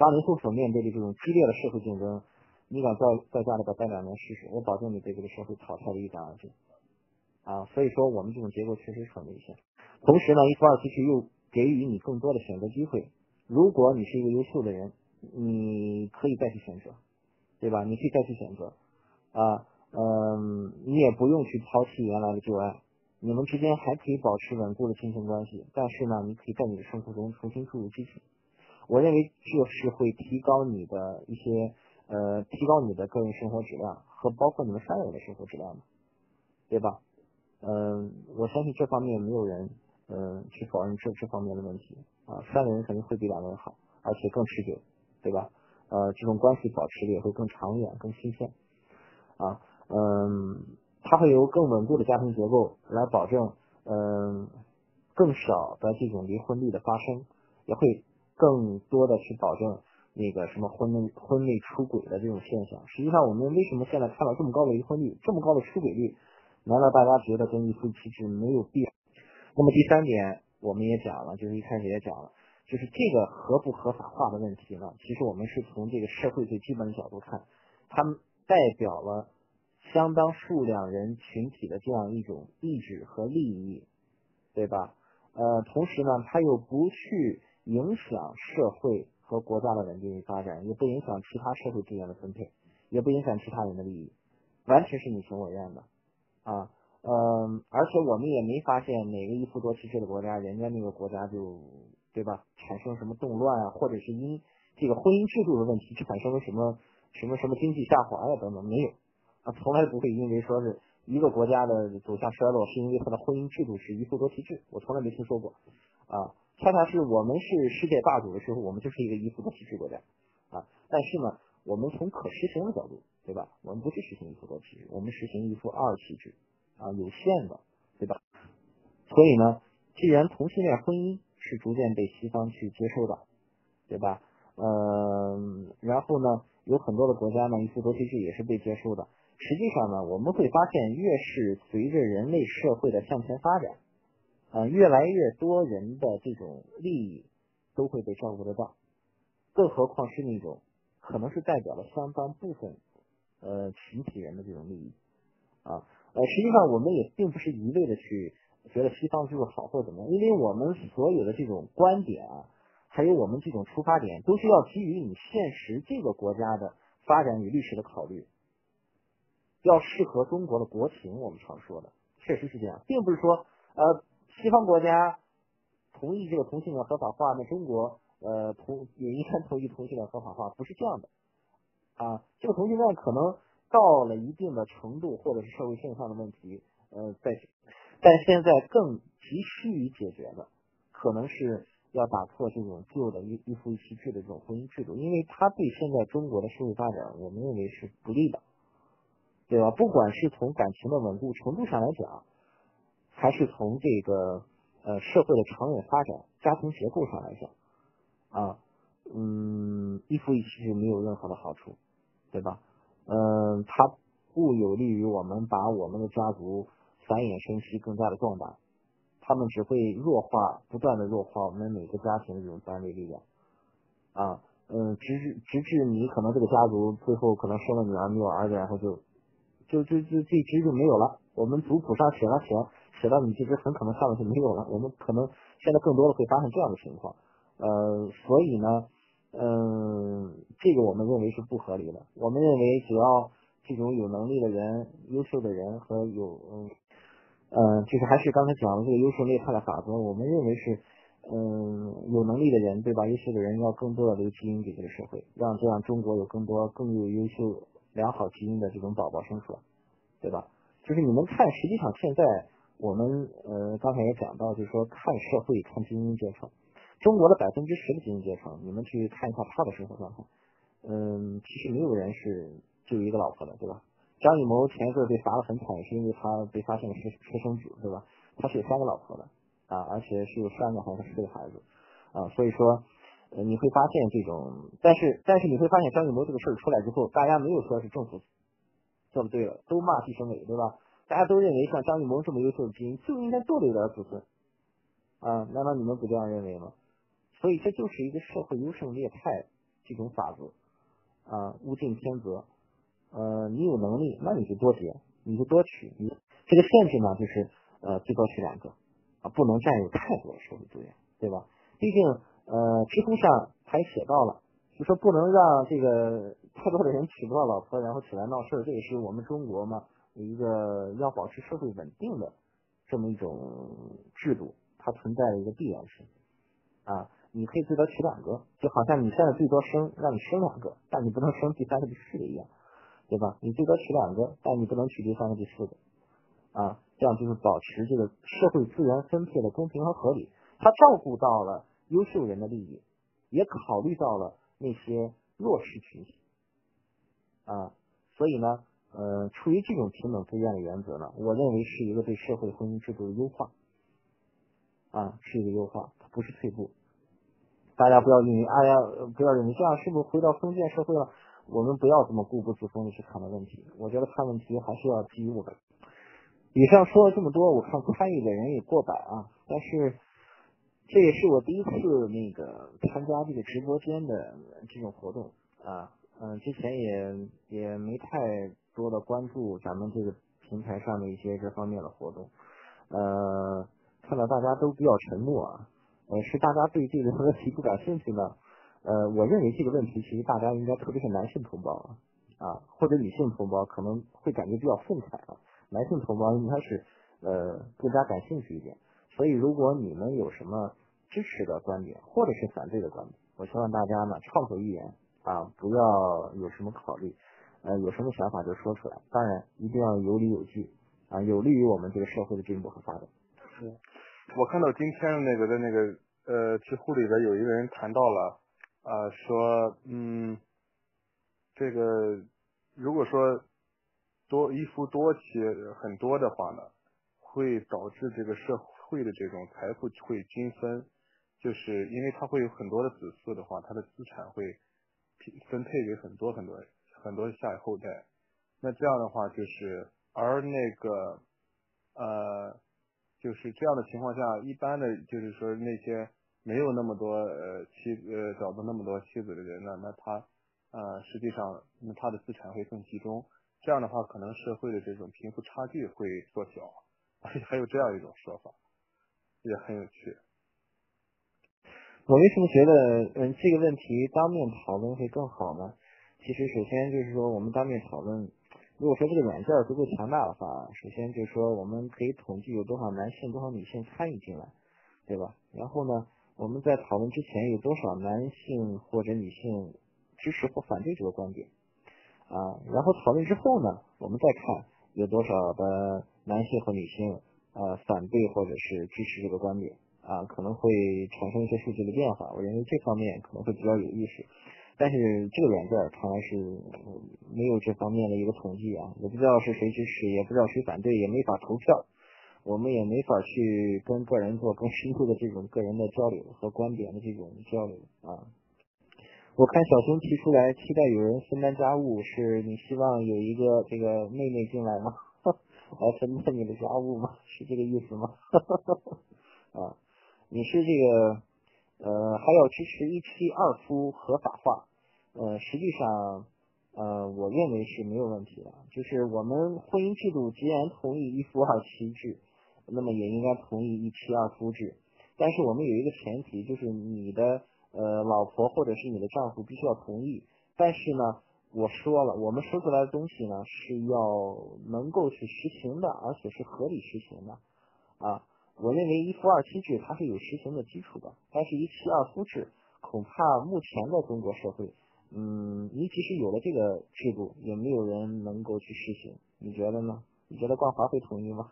八零后所面对的这种激烈的社会竞争，你敢在在家里边待两年试试，我保证你被这个社会淘汰的一干二净。啊，所以说我们这种结构确实是很危险。同时呢，一夫二妻制又。给予你更多的选择机会。如果你是一个优秀的人，你可以再去选择，对吧？你可以再去选择，啊，嗯，你也不用去抛弃原来的旧爱，你们之间还可以保持稳固的亲情关系。但是呢，你可以在你的生活中重新注入激情。我认为这是会提高你的一些，呃，提高你的个人生活质量和包括你们三个人的生活质量的，对吧？嗯，我相信这方面没有人。嗯，去否认这这方面的问题啊，三个人肯定会比两个人好，而且更持久，对吧？呃，这种关系保持的也会更长远、更新鲜啊。嗯，它会有更稳固的家庭结构来保证，嗯，更少的这种离婚率的发生，也会更多的去保证那个什么婚内婚内出轨的这种现象。实际上，我们为什么现在看到这么高的离婚率、这么高的出轨率？难道大家觉得跟一夫一妻制没有必要？那么第三点，我们也讲了，就是一开始也讲了，就是这个合不合法化的问题呢？其实我们是从这个社会最基本的角度看，它代表了相当数量人群体的这样一种意志和利益，对吧？呃，同时呢，它又不去影响社会和国家的稳定与发展，也不影响其他社会资源的分配，也不影响其他人的利益，完全是你情我愿的。啊。嗯，而且我们也没发现哪个一夫多妻制的国家，人家那个国家就对吧，产生什么动乱啊，或者是因这个婚姻制度的问题产生了什么什么什么经济下滑呀等等，没有。啊，从来不会因为说是一个国家的走向衰落是因为它的婚姻制度是一夫多妻制，我从来没听说过。啊，恰恰是我们是世界霸主的时候，我们就是一个一夫多妻制国家啊，但是呢，我们从可实行的角度，对吧，我们不去实行一夫多妻制，我们实行一夫二妻制。啊，有限的，对吧？所以呢，既然同性恋婚姻是逐渐被西方去接受的，对吧？嗯，然后呢，有很多的国家呢，一夫多妻制也是被接受的。实际上呢，我们会发现，越是随着人类社会的向前发展，啊，越来越多人的这种利益都会被照顾得到，更何况是那种可能是代表了相当部分呃群体人的这种利益啊。呃，实际上我们也并不是一味的去觉得西方就是好或怎么样，因为我们所有的这种观点啊，还有我们这种出发点，都是要基于你现实这个国家的发展与历史的考虑。要适合中国的国情，我们常说的确实是这样，并不是说呃西方国家同意这个同性恋合法化，那中国呃同也应该同意同性恋合法化，不是这样的啊。这个同性恋可能到了一定的程度，或者是社会现象的问题，呃，在但现在更急需于解决的，可能是要打破这种旧的一一夫一妻制的这种婚姻制度，因为它对现在中国的社会发展，我们认为是不利的。对吧？不管是从感情的稳固程度上来讲，还是从这个呃社会的长远发展、家庭结构上来讲，啊，嗯，一夫一妻是没有任何的好处，对吧？嗯，它不有利于我们把我们的家族繁衍生息更加的壮大，他们只会弱化，不断的弱化我们每个家庭的这种单位力量，啊，嗯，直至直至你可能这个家族最后可能生了女儿没有儿子，然后就。就就就这支就没有了，我们族谱上写了写写到你这支很可能上面就没有了，我们可能现在更多的会发生这样的情况，呃，所以呢，嗯，这个我们认为是不合理的。我们认为只要这种有能力的人、优秀的人和有嗯嗯，就是还是刚才讲的这个优秀劣汰的法则，我们认为是嗯有能力的人对吧？优秀的人要更多的留基因给这个社会，让这样中国有更多更有优秀。良好基因的这种宝宝生出来，对吧？就是你们看，实际上现在我们呃刚才也讲到，就是说看社会看精英阶层，中国的百分之十的精英阶层，你们去看一下他的生活状态，嗯，其实没有人是就一个老婆的，对吧？张艺谋前一阵被罚的很惨，是因为他被发现了私私生子，对吧？他是有三个老婆的啊，而且是有三个还是四个孩子啊，所以说。你会发现这种，但是但是你会发现张艺谋这个事儿出来之后，大家没有说是政府做的对了，都骂计生委，对吧？大家都认为像张艺谋这么优秀的基因就应该多留点子孙啊，难道你们不这样认为吗？所以这就是一个社会优胜劣汰这种法则啊，物竞天择。呃，你有能力，那你就多结，你就多娶。你这个限制呢，就是呃最多娶两个啊，不能占有太多的社会资源，对吧？毕竟。呃，知乎上还写到了，就说不能让这个太多的人娶不到老婆，然后起来闹事，这也是我们中国嘛一个要保持社会稳定的这么一种制度，它存在的一个必然性啊。你可以最多娶两个，就好像你现在最多生让你生两个，但你不能生第三个、第四个一样，对吧？你最多娶两个，但你不能娶第三个、第四个啊，这样就是保持这个社会资源分配的公平和合理，它照顾到了。优秀人的利益，也考虑到了那些弱势群体啊，所以呢，呃，出于这种平等自愿的原则呢，我认为是一个对社会婚姻制度的优化啊，是一个优化，它不是退步。大家不要认为，哎呀，不要认为这样是不是回到封建社会了？我们不要这么固步自封的去看待问题。我觉得看问题还是要基于我们。以上说了这么多，我看参与的人也过百啊，但是。这也是我第一次那个参加这个直播间的这种活动啊，嗯，之前也也没太多的关注咱们这个平台上的一些这方面的活动，呃，看到大家都比较沉默啊，呃，是大家对这个问题不感兴趣呢？呃，我认为这个问题其实大家应该，特别是男性同胞啊，啊，或者女性同胞可能会感觉比较愤慨啊，男性同胞应该是呃更加感兴趣一点。所以，如果你们有什么支持的观点，或者是反对的观点，我希望大家呢畅所欲言啊，不要有什么考虑，呃，有什么想法就说出来。当然，一定要有理有据啊，有利于我们这个社会的进步和发展。是，我看到今天那个在那个呃知乎里边有一个人谈到了啊，说嗯，这个如果说多一夫多妻很多的话呢。会导致这个社会会的这种财富会均分，就是因为他会有很多的子嗣的话，他的资产会分配给很多很多很多下一后代。那这样的话就是，而那个呃，就是这样的情况下，一般的就是说那些没有那么多呃妻呃找到那么多妻子的人呢，那他呃实际上那他的资产会更集中。这样的话，可能社会的这种贫富差距会缩小，(laughs) 还有这样一种说法，也很有趣。我为什么觉得，嗯，这个问题当面讨论会更好呢？其实，首先就是说，我们当面讨论，如果说这个软件足够强大的话，首先就是说，我们可以统计有多少男性、多少女性参与进来，对吧？然后呢，我们在讨论之前有多少男性或者女性支持或反对这个观点。啊，然后讨论之后呢，我们再看有多少的男性和女性呃反对或者是支持这个观点啊，可能会产生一些数据的变化。我认为这方面可能会比较有意思。但是这个软件看来是没有这方面的一个统计啊，也不知道是谁支持，也不知道谁反对，也没法投票，我们也没法去跟个人做更深入的这种个人的交流和观点的这种交流啊。我看小熊提出来，期待有人分担家务，是你希望有一个这个妹妹进来吗？来分担你的家务吗？是这个意思吗？(laughs) 啊，你是这个呃，还要支持一妻二夫合法化？呃，实际上呃，我认为是没有问题的。就是我们婚姻制度既然同意一夫二妻制，那么也应该同意一妻二夫制。但是我们有一个前提，就是你的。呃，老婆或者是你的丈夫必须要同意，但是呢，我说了，我们说出来的东西呢是要能够去实行的，而且是合理实行的，啊，我认为一夫二妻制它是有实行的基础的，但是一妻二夫制恐怕目前的中国社会，嗯，你即使有了这个制度，也没有人能够去实行，你觉得呢？你觉得冠华会同意吗？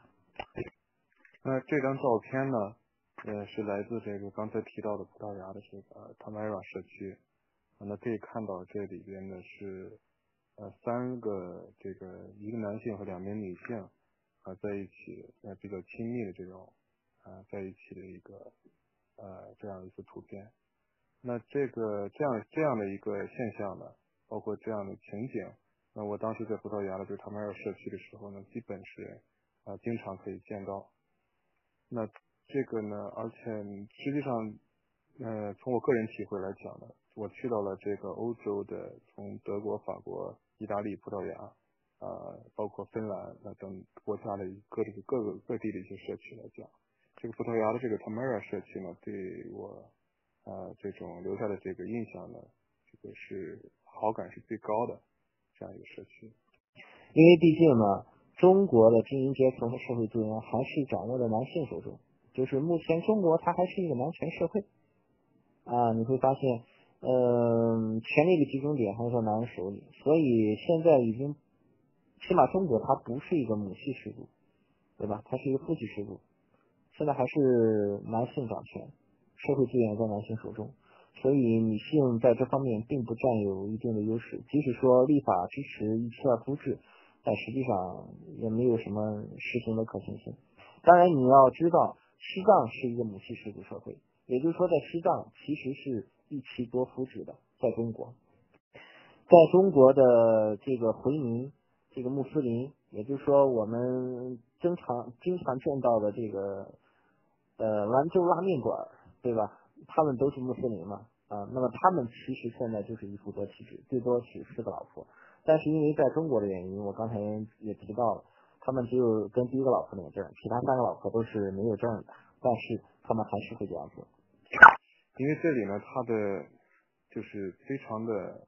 那这张照片呢？呃，是来自这个刚才提到的葡萄牙的这个 Tamara 社区，那可以看到这里边呢是呃三个这个一个男性和两名女性啊在一起呃比较亲密的这种啊在一起的一个呃这样一幅图片。那这个这样这样的一个现象呢，包括这样的情景，那我当时在葡萄牙的这个 Tamara 社区的时候呢，基本是啊经常可以见到。那这个呢，而且实际上，呃，从我个人体会来讲呢，我去到了这个欧洲的，从德国、法国、意大利、葡萄牙，呃，包括芬兰那等国家的各这个各个各地的一些社区来讲，这个葡萄牙的这个 Tamara 社区呢，对我，呃，这种留下的这个印象呢，这个是好感是最高的这样一个社区。因为毕竟呢，中国的精英阶层和社会资源还是掌握在男性手中。就是目前中国它还是一个男权社会，啊，你会发现，嗯，权力的集中点还是在男人手里，所以现在已经，起码中国它不是一个母系制度，对吧？它是一个父系制度，现在还是男性掌权，社会资源在男性手中，所以女性在这方面并不占有一定的优势。即使说立法支持一妻二夫制，但实际上也没有什么实行的可行性。当然你要知道。西藏是一个母系氏族社会，也就是说，在西藏其实是一妻多夫制的。在中国，在中国的这个回民，这个穆斯林，也就是说，我们经常经常见到的这个呃兰州拉面馆，对吧？他们都是穆斯林嘛，啊，那么他们其实现在就是一夫多妻制，最多娶四个老婆。但是因为在中国的原因，我刚才也提到了。他们只有跟第一个老婆领证，其他三个老婆都是没有证的，但是他们还是会这样做。因为这里呢，他的就是非常的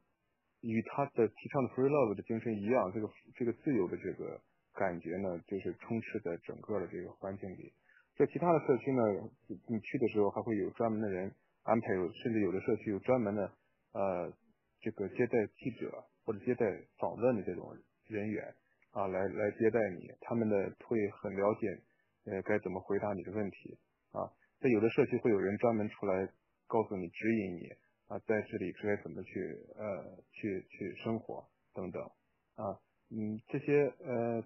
与他的提倡的 free love 的精神一样，这个这个自由的这个感觉呢，就是充斥在整个的这个环境里。在其他的社区呢，你去的时候还会有专门的人安排，甚至有的社区有专门的呃这个接待记者或者接待访问的这种人员。啊，来来接待你，他们的会很了解，呃，该怎么回答你的问题啊。在有的社区会有人专门出来告诉你、指引你啊，在这里该怎么去呃去去生活等等啊，嗯，这些呃，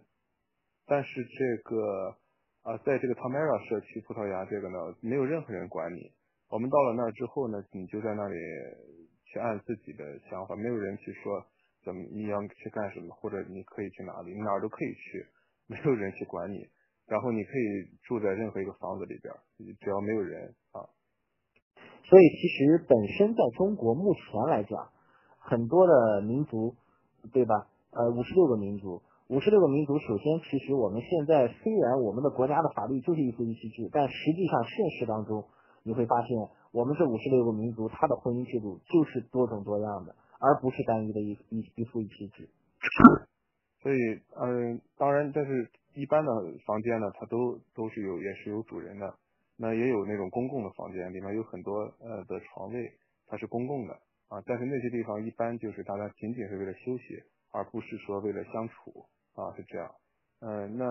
但是这个啊，在这个 Tamara 社区，葡萄牙这个呢，没有任何人管你。我们到了那儿之后呢，你就在那里去按自己的想法，没有人去说怎么你要去干什么，或者你可以去哪里，哪儿都可以去，没有人去管你。然后你可以住在任何一个房子里边，只要没有人啊。所以其实本身在中国目前来讲，很多的民族，对吧？呃，五十六个民族，五十六个民族，首先其实我们现在虽然我们的国家的法律就是一夫一妻制，但实际上现实当中你会发现，我们这五十六个民族，它的婚姻制度就是多种多样的，而不是单一的一一一夫一妻制。所以，嗯，当然，但是。一般的房间呢，它都都是有也是有主人的，那也有那种公共的房间，里面有很多呃的床位，它是公共的啊。但是那些地方一般就是大家仅仅是为了休息，而不是说为了相处啊，是这样。嗯，那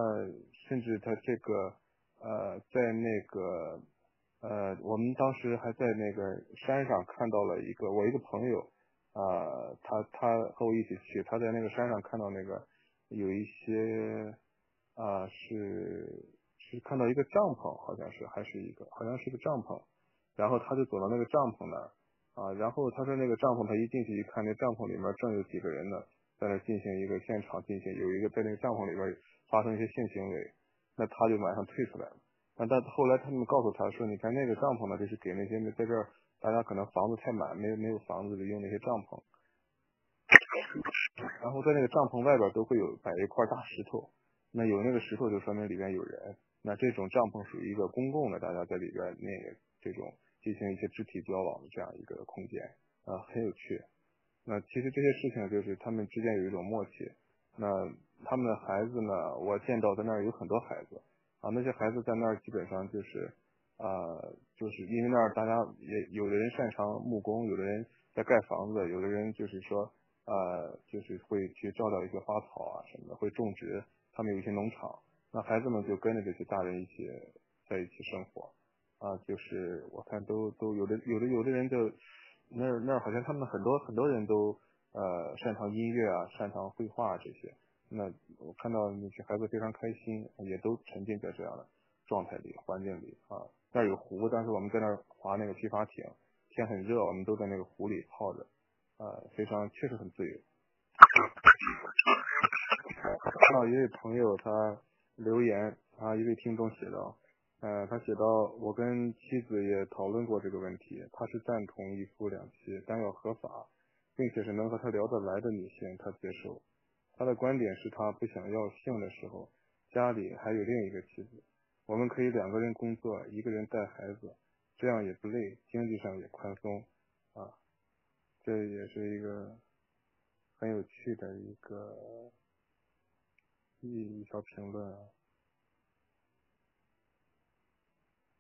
甚至他这个呃在那个呃我们当时还在那个山上看到了一个我一个朋友啊，他他和我一起去，他在那个山上看到那个有一些。啊，是是看到一个帐篷，好像是还是一个，好像是个帐篷，然后他就走到那个帐篷那儿，啊，然后他说那个帐篷，他一进去一看，那帐篷里面正有几个人呢，在那进行一个现场进行有一个在那个帐篷里边发生一些性行为，那他就马上退出来了，但但后来他们告诉他说，你看那个帐篷呢，就是给那些在这儿大家可能房子太满，没有没有房子的用那些帐篷，然后在那个帐篷外边都会有摆一块大石头。那有那个石头就说明里边有人，那这种帐篷属于一个公共的，大家在里边那个这种进行一些肢体交往的这样一个空间，啊，很有趣。那其实这些事情就是他们之间有一种默契。那他们的孩子呢，我见到在那儿有很多孩子，啊，那些孩子在那儿基本上就是，啊，就是因为那儿大家也有的人擅长木工，有的人在盖房子，有的人就是说，呃，就是会去照料一些花草啊什么的，会种植。他们有一些农场，那孩子们就跟着这些大人一起在一起生活，啊，就是我看都都有的有的有的人就那儿那儿好像他们很多很多人都呃擅长音乐啊，擅长绘画这些，那我看到那些孩子非常开心，也都沉浸在这样的状态里环境里啊，那儿有湖，当时我们在那儿划那个皮划艇，天很热，我们都在那个湖里泡着，啊，非常确实很自由。看到一位朋友他留言，啊，一位听众写道，呃，他写道，我跟妻子也讨论过这个问题，他是赞同一夫两妻，但要合法，并且是能和他聊得来的女性，他接受。他的观点是他不想要性的时候，家里还有另一个妻子，我们可以两个人工作，一个人带孩子，这样也不累，经济上也宽松，啊，这也是一个很有趣的一个。一一条评论啊，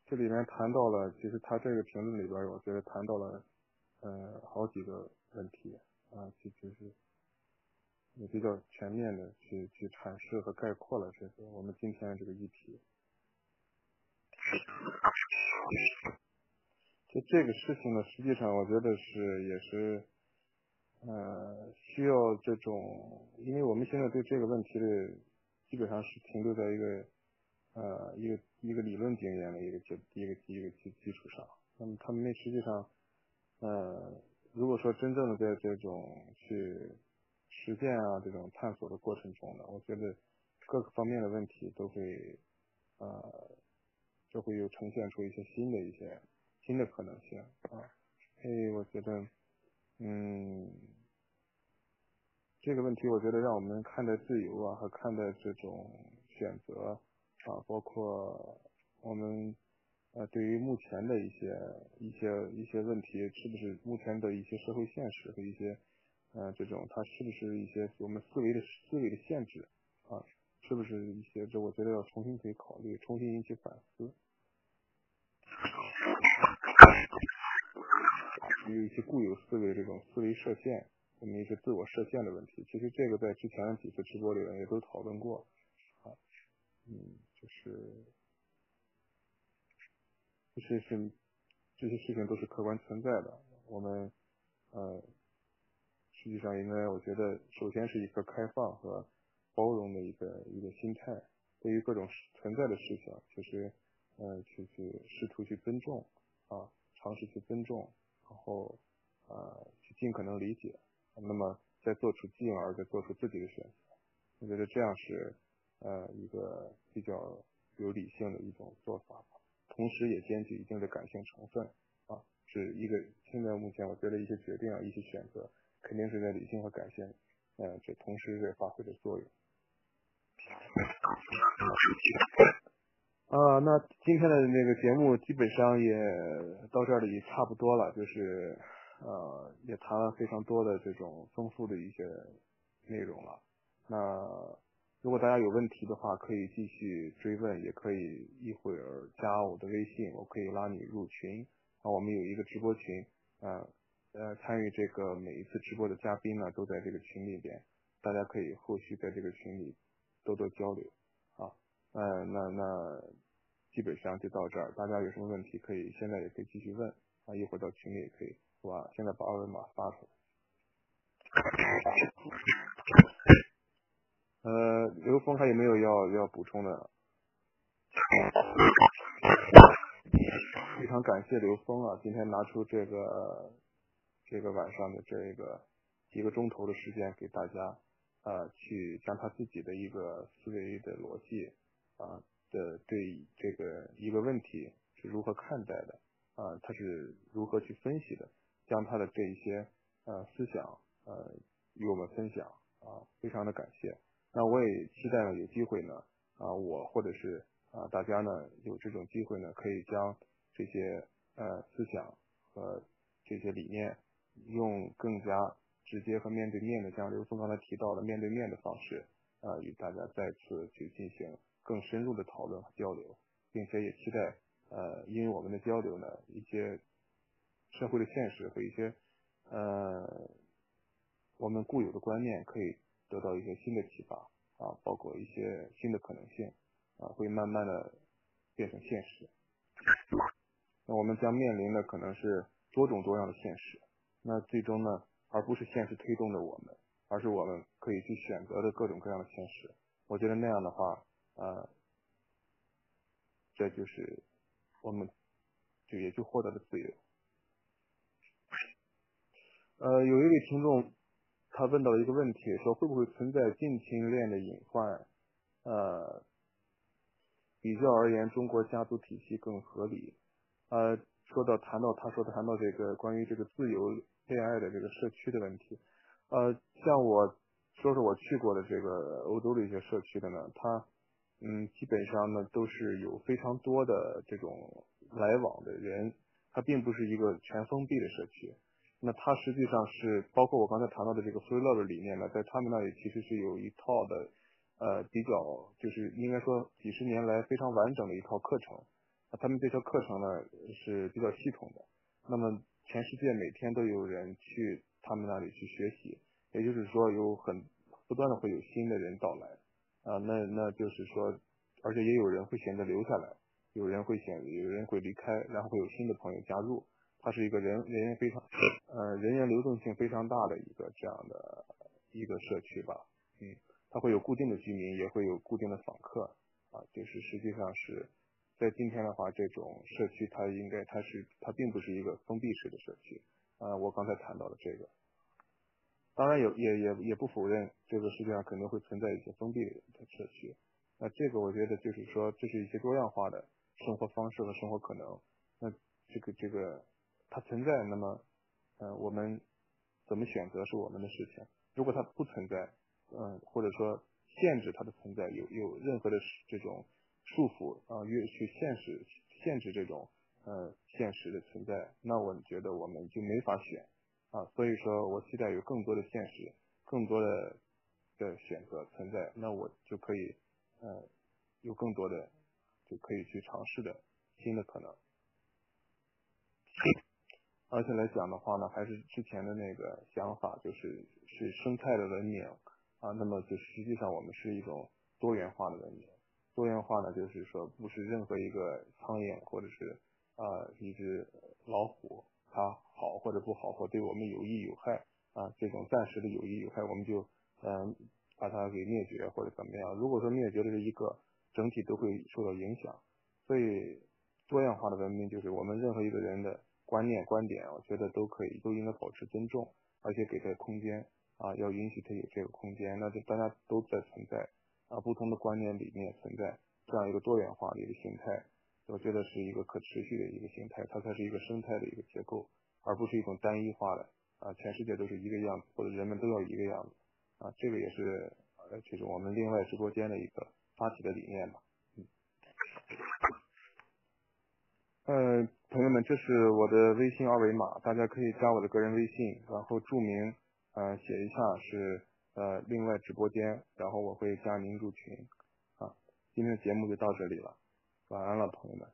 这里面谈到了，其实他这个评论里边，我觉得谈到了，呃，好几个问题啊，其实是也比较全面的去去阐释和概括了这个我们今天这个议题。就这个事情呢，实际上我觉得是也是，呃，需要这种，因为我们现在对这个问题的。基本上是停留在一个呃一个一个理论经验的一个基一个一个基基础上，那么他们那实际上呃如果说真正的在这种去实践啊这种探索的过程中呢，我觉得各个方面的问题都会呃就会有呈现出一些新的一些新的可能性啊，所以我觉得嗯。这个问题，我觉得让我们看待自由啊，和看待这种选择啊，包括我们呃对于目前的一些一些一些问题，是不是目前的一些社会现实和一些呃这种它是不是一些我们思维的思维的限制啊，是不是一些这我觉得要重新可以考虑，重新引起反思，有一些固有思维这种思维设限。这么一些自我设限的问题，其实这个在之前的几次直播里面也都讨论过，啊，嗯，就是这些事这些事情都是客观存在的，我们呃实际上应该，我觉得首先是一个开放和包容的一个一个心态，对于各种存在的事情，就是呃去去试图去尊重啊，尝试去尊重，然后啊。尽可能理解，那么再做出进而再做出自己的选择。我觉得这样是呃一个比较有理性的一种做法，同时也兼具一定的感性成分啊，是一个现在目前我觉得一些决定啊一些选择肯定是在理性和感性呃这同时在发挥着作用。啊，那今天的那个节目基本上也到这里差不多了，就是呃也谈了非常多的这种丰富的一些内容了。那如果大家有问题的话，可以继续追问，也可以一会儿加我的微信，我可以拉你入群。啊，我们有一个直播群，呃呃，参与这个每一次直播的嘉宾呢都在这个群里边，大家可以后续在这个群里多多交流。啊，那，那那基本上就到这儿，大家有什么问题可以现在也可以继续问，啊，一会儿到群里也可以，是吧？现在把二维码发出来。呃，刘峰还有没有要要补充的？非常感谢刘峰啊，今天拿出这个这个晚上的这个一个钟头的时间给大家啊，去将他自己的一个思维的逻辑啊的对这个一个问题是如何看待的啊，他是如何去分析的，将他的这一些呃思想呃与我们分享啊，非常的感谢。那我也期待呢，有机会呢，啊，我或者是啊大家呢，有这种机会呢，可以将这些呃思想和这些理念，用更加直接和面对面的，像刘松刚才提到的面对面的方式，啊，与大家再次去进行更深入的讨论和交流，并且也期待呃，因为我们的交流呢，一些社会的现实和一些呃我们固有的观念可以。得到一些新的启发啊，包括一些新的可能性啊，会慢慢的变成现实。那我们将面临的可能是多种多样的现实。那最终呢，而不是现实推动着我们，而是我们可以去选择的各种各样的现实。我觉得那样的话，呃，这就是我们就也就获得了自由。呃，有一位听众。他问到了一个问题，说会不会存在近亲恋的隐患？呃，比较而言，中国家族体系更合理。呃，说到谈到他说谈到这个关于这个自由恋爱的这个社区的问题，呃，像我说说我去过的这个欧洲的一些社区的呢，它嗯基本上呢都是有非常多的这种来往的人，它并不是一个全封闭的社区。那它实际上是包括我刚才谈到的这个 free love 理念呢，在他们那里其实是有一套的，呃，比较就是应该说几十年来非常完整的一套课程。那他们这套课程呢是比较系统的。那么全世界每天都有人去他们那里去学习，也就是说有很不断的会有新的人到来啊，那那就是说，而且也有人会选择留下来，有人会选有人会离开，然后会有新的朋友加入。它是一个人人员非常，呃，人员流动性非常大的一个这样的一个社区吧，嗯，它会有固定的居民，也会有固定的访客，啊，就是实际上是在今天的话，这种社区它应该它是它并不是一个封闭式的社区，啊，我刚才谈到的这个，当然有也也也不否认这个世界上肯定会存在一些封闭的社区，那这个我觉得就是说这是一些多样化的生活方式和生活可能，那这个这个。它存在，那么，呃，我们怎么选择是我们的事情。如果它不存在，嗯，或者说限制它的存在，有有任何的这种束缚啊，越去现实限制这种呃现实的存在，那我觉得我们就没法选啊。所以说我期待有更多的现实，更多的的选择存在，那我就可以呃有更多的就可以去尝试的新的可能。而且来讲的话呢，还是之前的那个想法，就是是生态的文明啊。那么就实际上我们是一种多元化的文明。多元化呢，就是说不是任何一个苍蝇或者是啊一只老虎，它好或者不好，或对我们有益有害啊。这种暂时的有益有害，我们就嗯把它给灭绝或者怎么样。如果说灭绝的是一个，整体都会受到影响。所以多样化的文明就是我们任何一个人的。观念观点，我觉得都可以，都应该保持尊重，而且给他空间啊，要允许他有这个空间，那就大家都在存在啊，不同的观念里面存在这样一个多元化的一个形态，我觉得是一个可持续的一个形态，它才是一个生态的一个结构，而不是一种单一化的啊，全世界都是一个样子，或者人们都要一个样子啊，这个也是呃，就是我们另外直播间的一个发起的理念吧。呃，朋友们，这是我的微信二维码，大家可以加我的个人微信，然后注明，呃，写一下是呃另外直播间，然后我会加您入群。啊，今天的节目就到这里了，晚安了，朋友们。